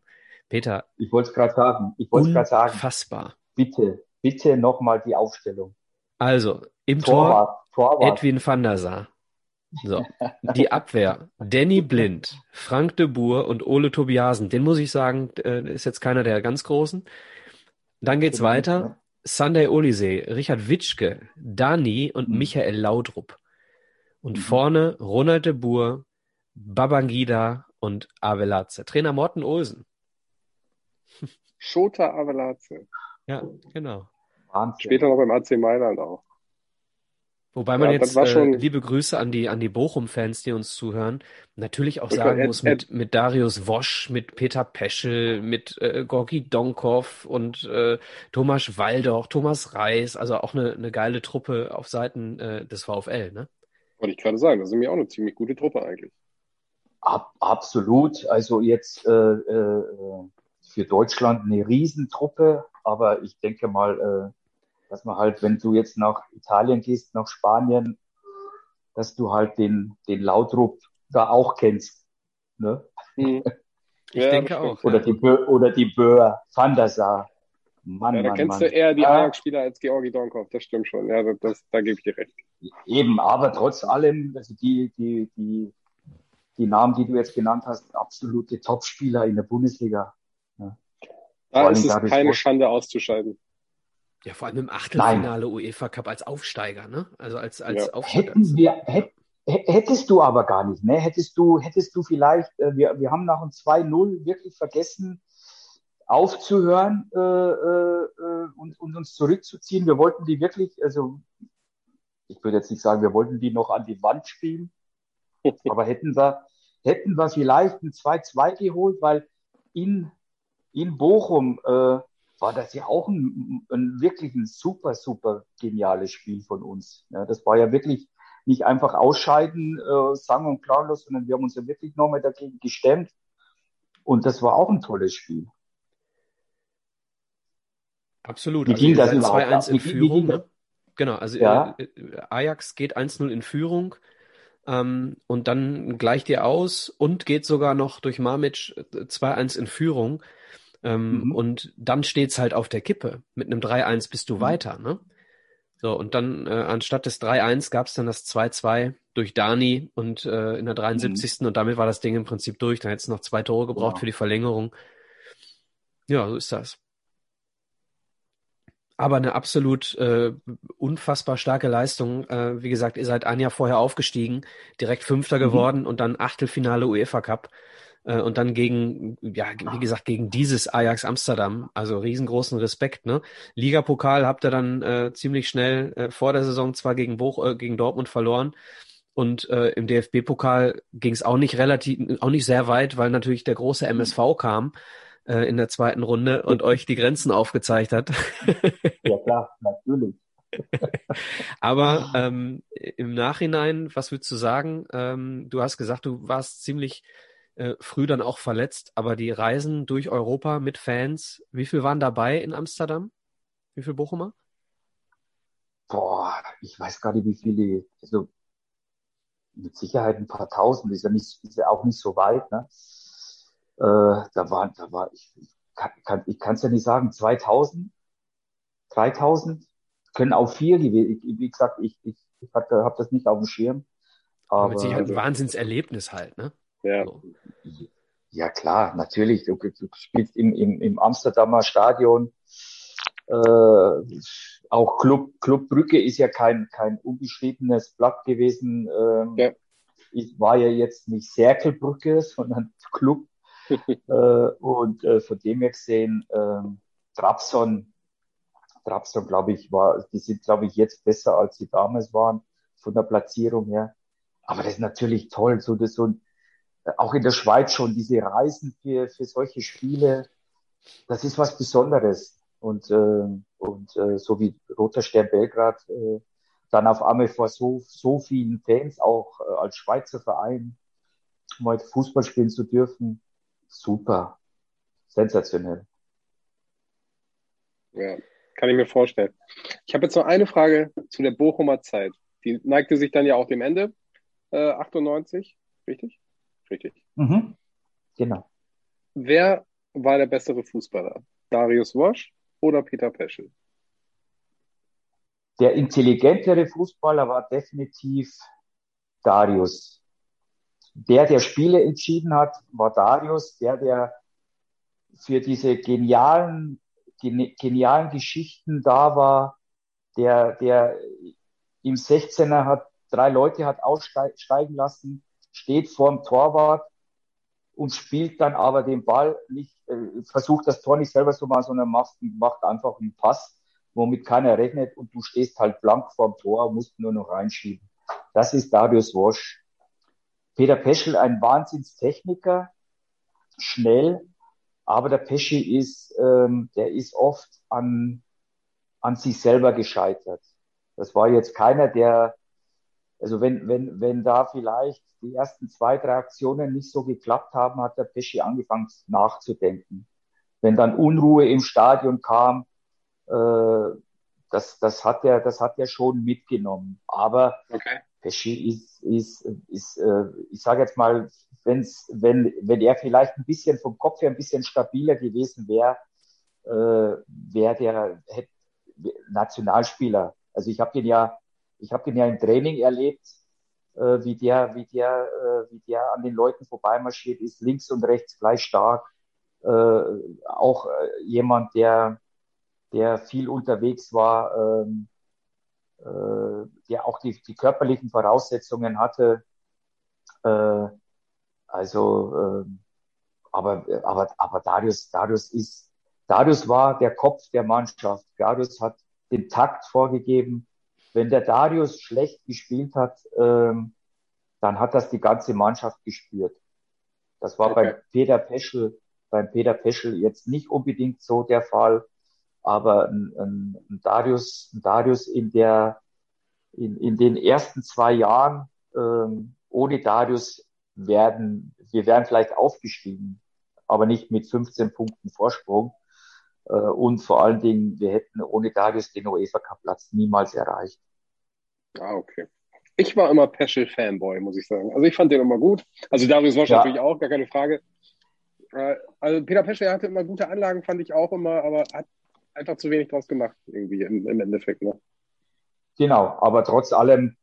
[SPEAKER 1] Peter,
[SPEAKER 3] Ich wollte es gerade sagen. Ich wollte es gerade sagen.
[SPEAKER 1] unfassbar.
[SPEAKER 3] Bitte, bitte nochmal die Aufstellung.
[SPEAKER 1] Also, im Tor
[SPEAKER 3] Torwart, Torwart.
[SPEAKER 1] Edwin van der Sar. So, die Abwehr. Danny Blind, Frank de Boer und Ole Tobiasen. Den muss ich sagen, äh, ist jetzt keiner der ganz Großen. Dann geht's weiter. Sunday Oliseh, Richard Witschke, Dani und
[SPEAKER 3] Mhm.
[SPEAKER 1] Michael Laudrup. Und
[SPEAKER 3] Mhm.
[SPEAKER 1] vorne Ronald de Boer, Babangida und Avelaze. Trainer Morten Olsen.
[SPEAKER 2] Shota Avelaze.
[SPEAKER 1] Ja, genau.
[SPEAKER 3] Wahnsinn.
[SPEAKER 2] Später noch beim AC Mailand auch.
[SPEAKER 1] Wobei man
[SPEAKER 2] Ja,
[SPEAKER 1] jetzt,
[SPEAKER 2] war
[SPEAKER 1] äh,
[SPEAKER 2] schon-
[SPEAKER 1] liebe Grüße an die, an die Bochum-Fans, die uns zuhören, natürlich auch
[SPEAKER 2] Okay,
[SPEAKER 1] sagen muss, mit, mit Darius Wosch, mit Peter Peschel, mit äh, Gorgi Donkov und äh, Thomas Waldoch, Thomas Reis, also auch eine, eine geile Truppe auf Seiten äh, des VfL, ne?
[SPEAKER 2] Wollte ich gerade sagen. Das ist nämlich auch eine ziemlich gute Truppe eigentlich.
[SPEAKER 3] Ab, absolut. Also jetzt äh, äh, für Deutschland eine Riesentruppe, aber ich denke mal, äh, dass man halt, wenn du jetzt nach Italien gehst, nach Spanien, dass du halt den, den Lautrup da auch kennst. Ne?
[SPEAKER 2] Hm.
[SPEAKER 1] Ich
[SPEAKER 2] Ja,
[SPEAKER 1] denke auch.
[SPEAKER 3] Oder
[SPEAKER 1] Ja.
[SPEAKER 3] die Bö oder die Böhr, Van der Sar. Mann,
[SPEAKER 2] Ja, da
[SPEAKER 3] Mann,
[SPEAKER 2] kennst
[SPEAKER 3] Mann.
[SPEAKER 2] du eher die
[SPEAKER 3] Ja,
[SPEAKER 2] Ajax-Spieler als Georgi Donkov. Das stimmt schon. Ja, das, das, da gebe ich dir recht.
[SPEAKER 3] Eben, aber trotz allem, also die, die, die, die Namen, die du jetzt genannt hast, absolute Topspieler in der Bundesliga. Vor
[SPEAKER 2] Da
[SPEAKER 3] allem
[SPEAKER 2] ist es
[SPEAKER 3] dadurch,
[SPEAKER 2] keine Schande auszuscheiden.
[SPEAKER 1] Ja, vor allem im Achtelfinale UEFA Cup als Aufsteiger, ne? Also als, als
[SPEAKER 2] Ja.
[SPEAKER 1] Aufsteiger.
[SPEAKER 3] Hätten wir, hätt, hättest du aber gar nicht, ne? Hättest du, hättest du vielleicht, äh, wir, wir haben nach dem 2-0 wirklich vergessen, aufzuhören äh, äh, äh, und, und uns zurückzuziehen. Wir wollten die wirklich, also ich würde jetzt nicht sagen, wir wollten die noch an die Wand spielen, aber hätten wir, hätten wir vielleicht ein 2-2 geholt, weil in, in Bochum äh, war das ja auch ein, ein wirklich ein super, super geniales Spiel von uns. Ja, das war ja wirklich nicht einfach ausscheiden, äh, sang und klanglos, sondern wir haben uns ja wirklich nochmal dagegen gestemmt Und das war auch ein tolles Spiel.
[SPEAKER 1] Absolut.
[SPEAKER 3] Wie
[SPEAKER 1] Also
[SPEAKER 3] ging das überhaupt
[SPEAKER 1] 2-1
[SPEAKER 3] ab?
[SPEAKER 1] in Führung. Ne? Genau, also
[SPEAKER 3] Ja,
[SPEAKER 1] äh, äh, Ajax geht 1-0 in Führung ähm, und dann gleicht ihr aus und geht sogar noch durch Mamic äh, 2-1 in Führung. Ähm,
[SPEAKER 3] mhm.
[SPEAKER 1] und dann steht's halt auf der Kippe. Mit einem 3-1 bist du
[SPEAKER 3] Mhm.
[SPEAKER 1] weiter, ne? So, und dann äh, anstatt des 3-1 gab's dann das 2-2 durch Dani und äh, in der
[SPEAKER 3] Mhm.
[SPEAKER 1] 73. und damit war das Ding im Prinzip durch. Dann hättest du noch zwei Tore gebraucht
[SPEAKER 3] Genau.
[SPEAKER 1] für die Verlängerung. Ja, so ist das. Aber eine absolut äh, unfassbar starke Leistung. Äh, wie gesagt, ihr seid ein Jahr vorher aufgestiegen, direkt Fünfter
[SPEAKER 3] Mhm.
[SPEAKER 1] geworden und dann Achtelfinale UEFA Cup. Äh, und dann gegen, ja, wie gesagt, gegen dieses Ajax Amsterdam. Also riesengroßen Respekt, ne? Ligapokal habt ihr dann äh, ziemlich schnell äh, vor der Saison zwar gegen, Boch, äh, gegen Dortmund verloren. Und äh, im DFB-Pokal ging es auch nicht relativ, auch nicht sehr weit, weil natürlich der große MSV kam äh, in der zweiten Runde und euch die Grenzen aufgezeigt hat.
[SPEAKER 3] Ja, klar, natürlich.
[SPEAKER 1] Aber ähm, im Nachhinein, was würdest du sagen? Ähm, du hast gesagt, du warst ziemlich äh, früh dann auch verletzt, aber die Reisen durch Europa mit Fans, wie viel waren dabei in Amsterdam? Wie viel Bochumer?
[SPEAKER 3] Boah, ich weiß gar nicht, wie viele, also mit Sicherheit ein paar tausend, ist ja nicht, ist ja auch nicht so weit, ne? Äh, da war, da war, ich, ich kann, kann, ich kann es ja nicht sagen, 2000, 3000, können auch vier gewesen. Wie gesagt, ich, ich, ich habe das nicht auf dem Schirm,
[SPEAKER 1] Aber mit Sicherheit
[SPEAKER 3] aber
[SPEAKER 1] ein Wahnsinnserlebnis halt, ne?
[SPEAKER 2] Ja.
[SPEAKER 1] So.
[SPEAKER 3] ja klar, natürlich. Du, du spielst im, im, im Amsterdamer Stadion. Äh, auch Club, Club Brücke ist ja kein, kein unbeschriebenes Blatt gewesen. Ähm,
[SPEAKER 2] Ja.
[SPEAKER 3] Ich war ja jetzt nicht Cerkelbrücke, sondern Club. äh, und äh, von dem her gesehen, ähm, Trabzon, Trabzon, glaube ich, war, die sind, glaube ich, jetzt besser, als sie damals waren, von der Platzierung her. Aber das ist natürlich toll, so das so ein, auch in der Schweiz schon diese Reisen für, für solche Spiele, das ist was Besonderes. Und, äh, und äh, so wie Roter Stern Belgrad äh, dann auf einmal vor so, so vielen Fans, auch äh, als Schweizer Verein, mal Fußball spielen zu dürfen, super, sensationell.
[SPEAKER 2] Ja, kann ich mir vorstellen. Ich habe jetzt noch eine Frage zu der Bochumer Zeit. Die neigte sich dann ja auch dem Ende, äh, 98, richtig? Richtig.
[SPEAKER 3] Mhm. Genau.
[SPEAKER 2] Wer war der bessere Fußballer? Darius Wosch oder Peter Peschel?
[SPEAKER 3] Der intelligentere Fußballer war definitiv Darius. Der, der Spiele entschieden hat, war Darius. Der, der für diese genialen, geni- genialen Geschichten da war, der, der im 16er hat, drei Leute hat aussteigen lassen, steht vorm Torwart und spielt dann aber den Ball nicht, äh, versucht das Tor nicht selber zu machen, sondern macht, macht einfach einen Pass, womit keiner rechnet und du stehst halt blank vorm Tor, musst nur noch reinschieben. Das ist Darius Wosch. Peter Peschel, ein Wahnsinnstechniker, schnell, aber der Pesci ist, ähm, der ist oft an, an sich selber gescheitert. Das war jetzt keiner, der, also wenn, wenn, wenn da vielleicht die ersten zwei, drei Aktionen nicht so geklappt haben, hat der Pesci angefangen nachzudenken. Wenn dann Unruhe im Stadion kam, äh, das, das hat er, das hat er schon mitgenommen. Aber
[SPEAKER 2] Okay.
[SPEAKER 3] Pesci ist, ist, ist äh, ich sage jetzt mal, wenn's, wenn, wenn er vielleicht ein bisschen vom Kopf her ein bisschen stabiler gewesen wäre, äh, wäre der hätte, Nationalspieler. Also ich habe den ja, ich habe den ja im Training erlebt, äh, wie der, wie der, äh, wie der an den Leuten vorbeimarschiert ist, links und rechts gleich stark. Äh, auch äh, jemand, der, der viel unterwegs war, ähm, äh, der auch die, die körperlichen Voraussetzungen hatte. Äh, also, äh, aber, aber, aber Darius, Darius ist, Darius war der Kopf der Mannschaft. Darius hat den Takt vorgegeben. Wenn der Darius schlecht gespielt hat, ähm, dann hat das die ganze Mannschaft gespürt. Das war
[SPEAKER 2] Okay.
[SPEAKER 3] bei Peter Peschel, beim Peter Peschel jetzt nicht unbedingt so der Fall, aber ein, ein, ein Darius, ein Darius in der, in, in den ersten zwei Jahren, ähm, ohne Darius werden, wir wären vielleicht aufgestiegen. aber nicht mit 15 Punkten Vorsprung. Äh, und vor allen Dingen, wir hätten ohne Darius den UEFA Cup Platz niemals erreicht.
[SPEAKER 2] Ah, okay. Ich war immer Peschel Fanboy, muss ich sagen. Also ich fand den immer gut. Also Darius Wosch ja. natürlich auch, gar keine Frage. Äh, also Peter Peschel hatte immer gute Anlagen, fand ich auch immer, aber hat einfach zu wenig draus gemacht, irgendwie im, im Endeffekt. Ne?
[SPEAKER 3] Genau, aber trotz allem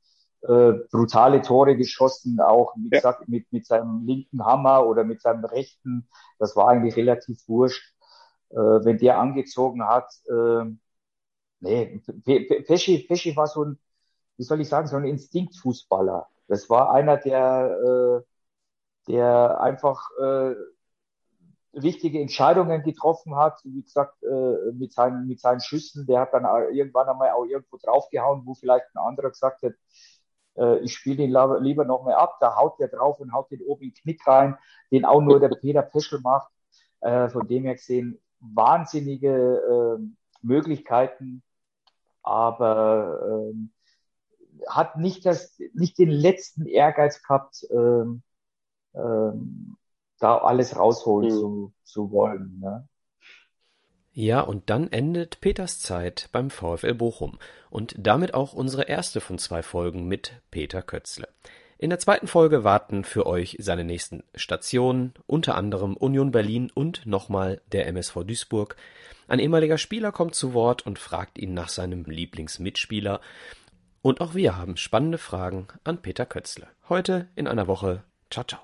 [SPEAKER 3] äh, brutale Tore geschossen, auch wie ja. gesagt mit, mit seinem linken Hammer oder mit seinem rechten. Das war eigentlich relativ wurscht. Äh, wenn der angezogen hat, äh, nee, Pesci, Pesci war so ein, wie soll ich sagen, so ein Instinktfußballer. Das war einer, der, äh, der einfach äh, richtige Entscheidungen getroffen hat, wie gesagt, äh, mit, seinen, mit seinen Schüssen. Der hat dann irgendwann einmal auch irgendwo draufgehauen, wo vielleicht ein anderer gesagt hat, äh, ich spiele den lieber noch mal ab. Da haut der drauf und haut den oben in den Knick rein, den auch nur der Peter Peschel macht. Äh, von dem her gesehen, wahnsinnige äh, Möglichkeiten, aber äh, hat nicht, das, nicht den letzten Ehrgeiz gehabt, ähm, ähm, da alles rausholen mhm. zu, zu wollen. Ne?
[SPEAKER 1] Ja, und dann endet Peters Zeit beim VfL Bochum und damit auch unsere erste von zwei Folgen mit Peter Kötzle. In der zweiten Folge warten für euch seine nächsten Stationen, unter anderem Union Berlin und nochmal der MSV Duisburg. Ein ehemaliger Spieler kommt zu Wort und fragt ihn nach seinem Lieblingsmitspieler. Und auch wir haben spannende Fragen an Peter Kötzle. Heute in einer Woche. Ciao, ciao.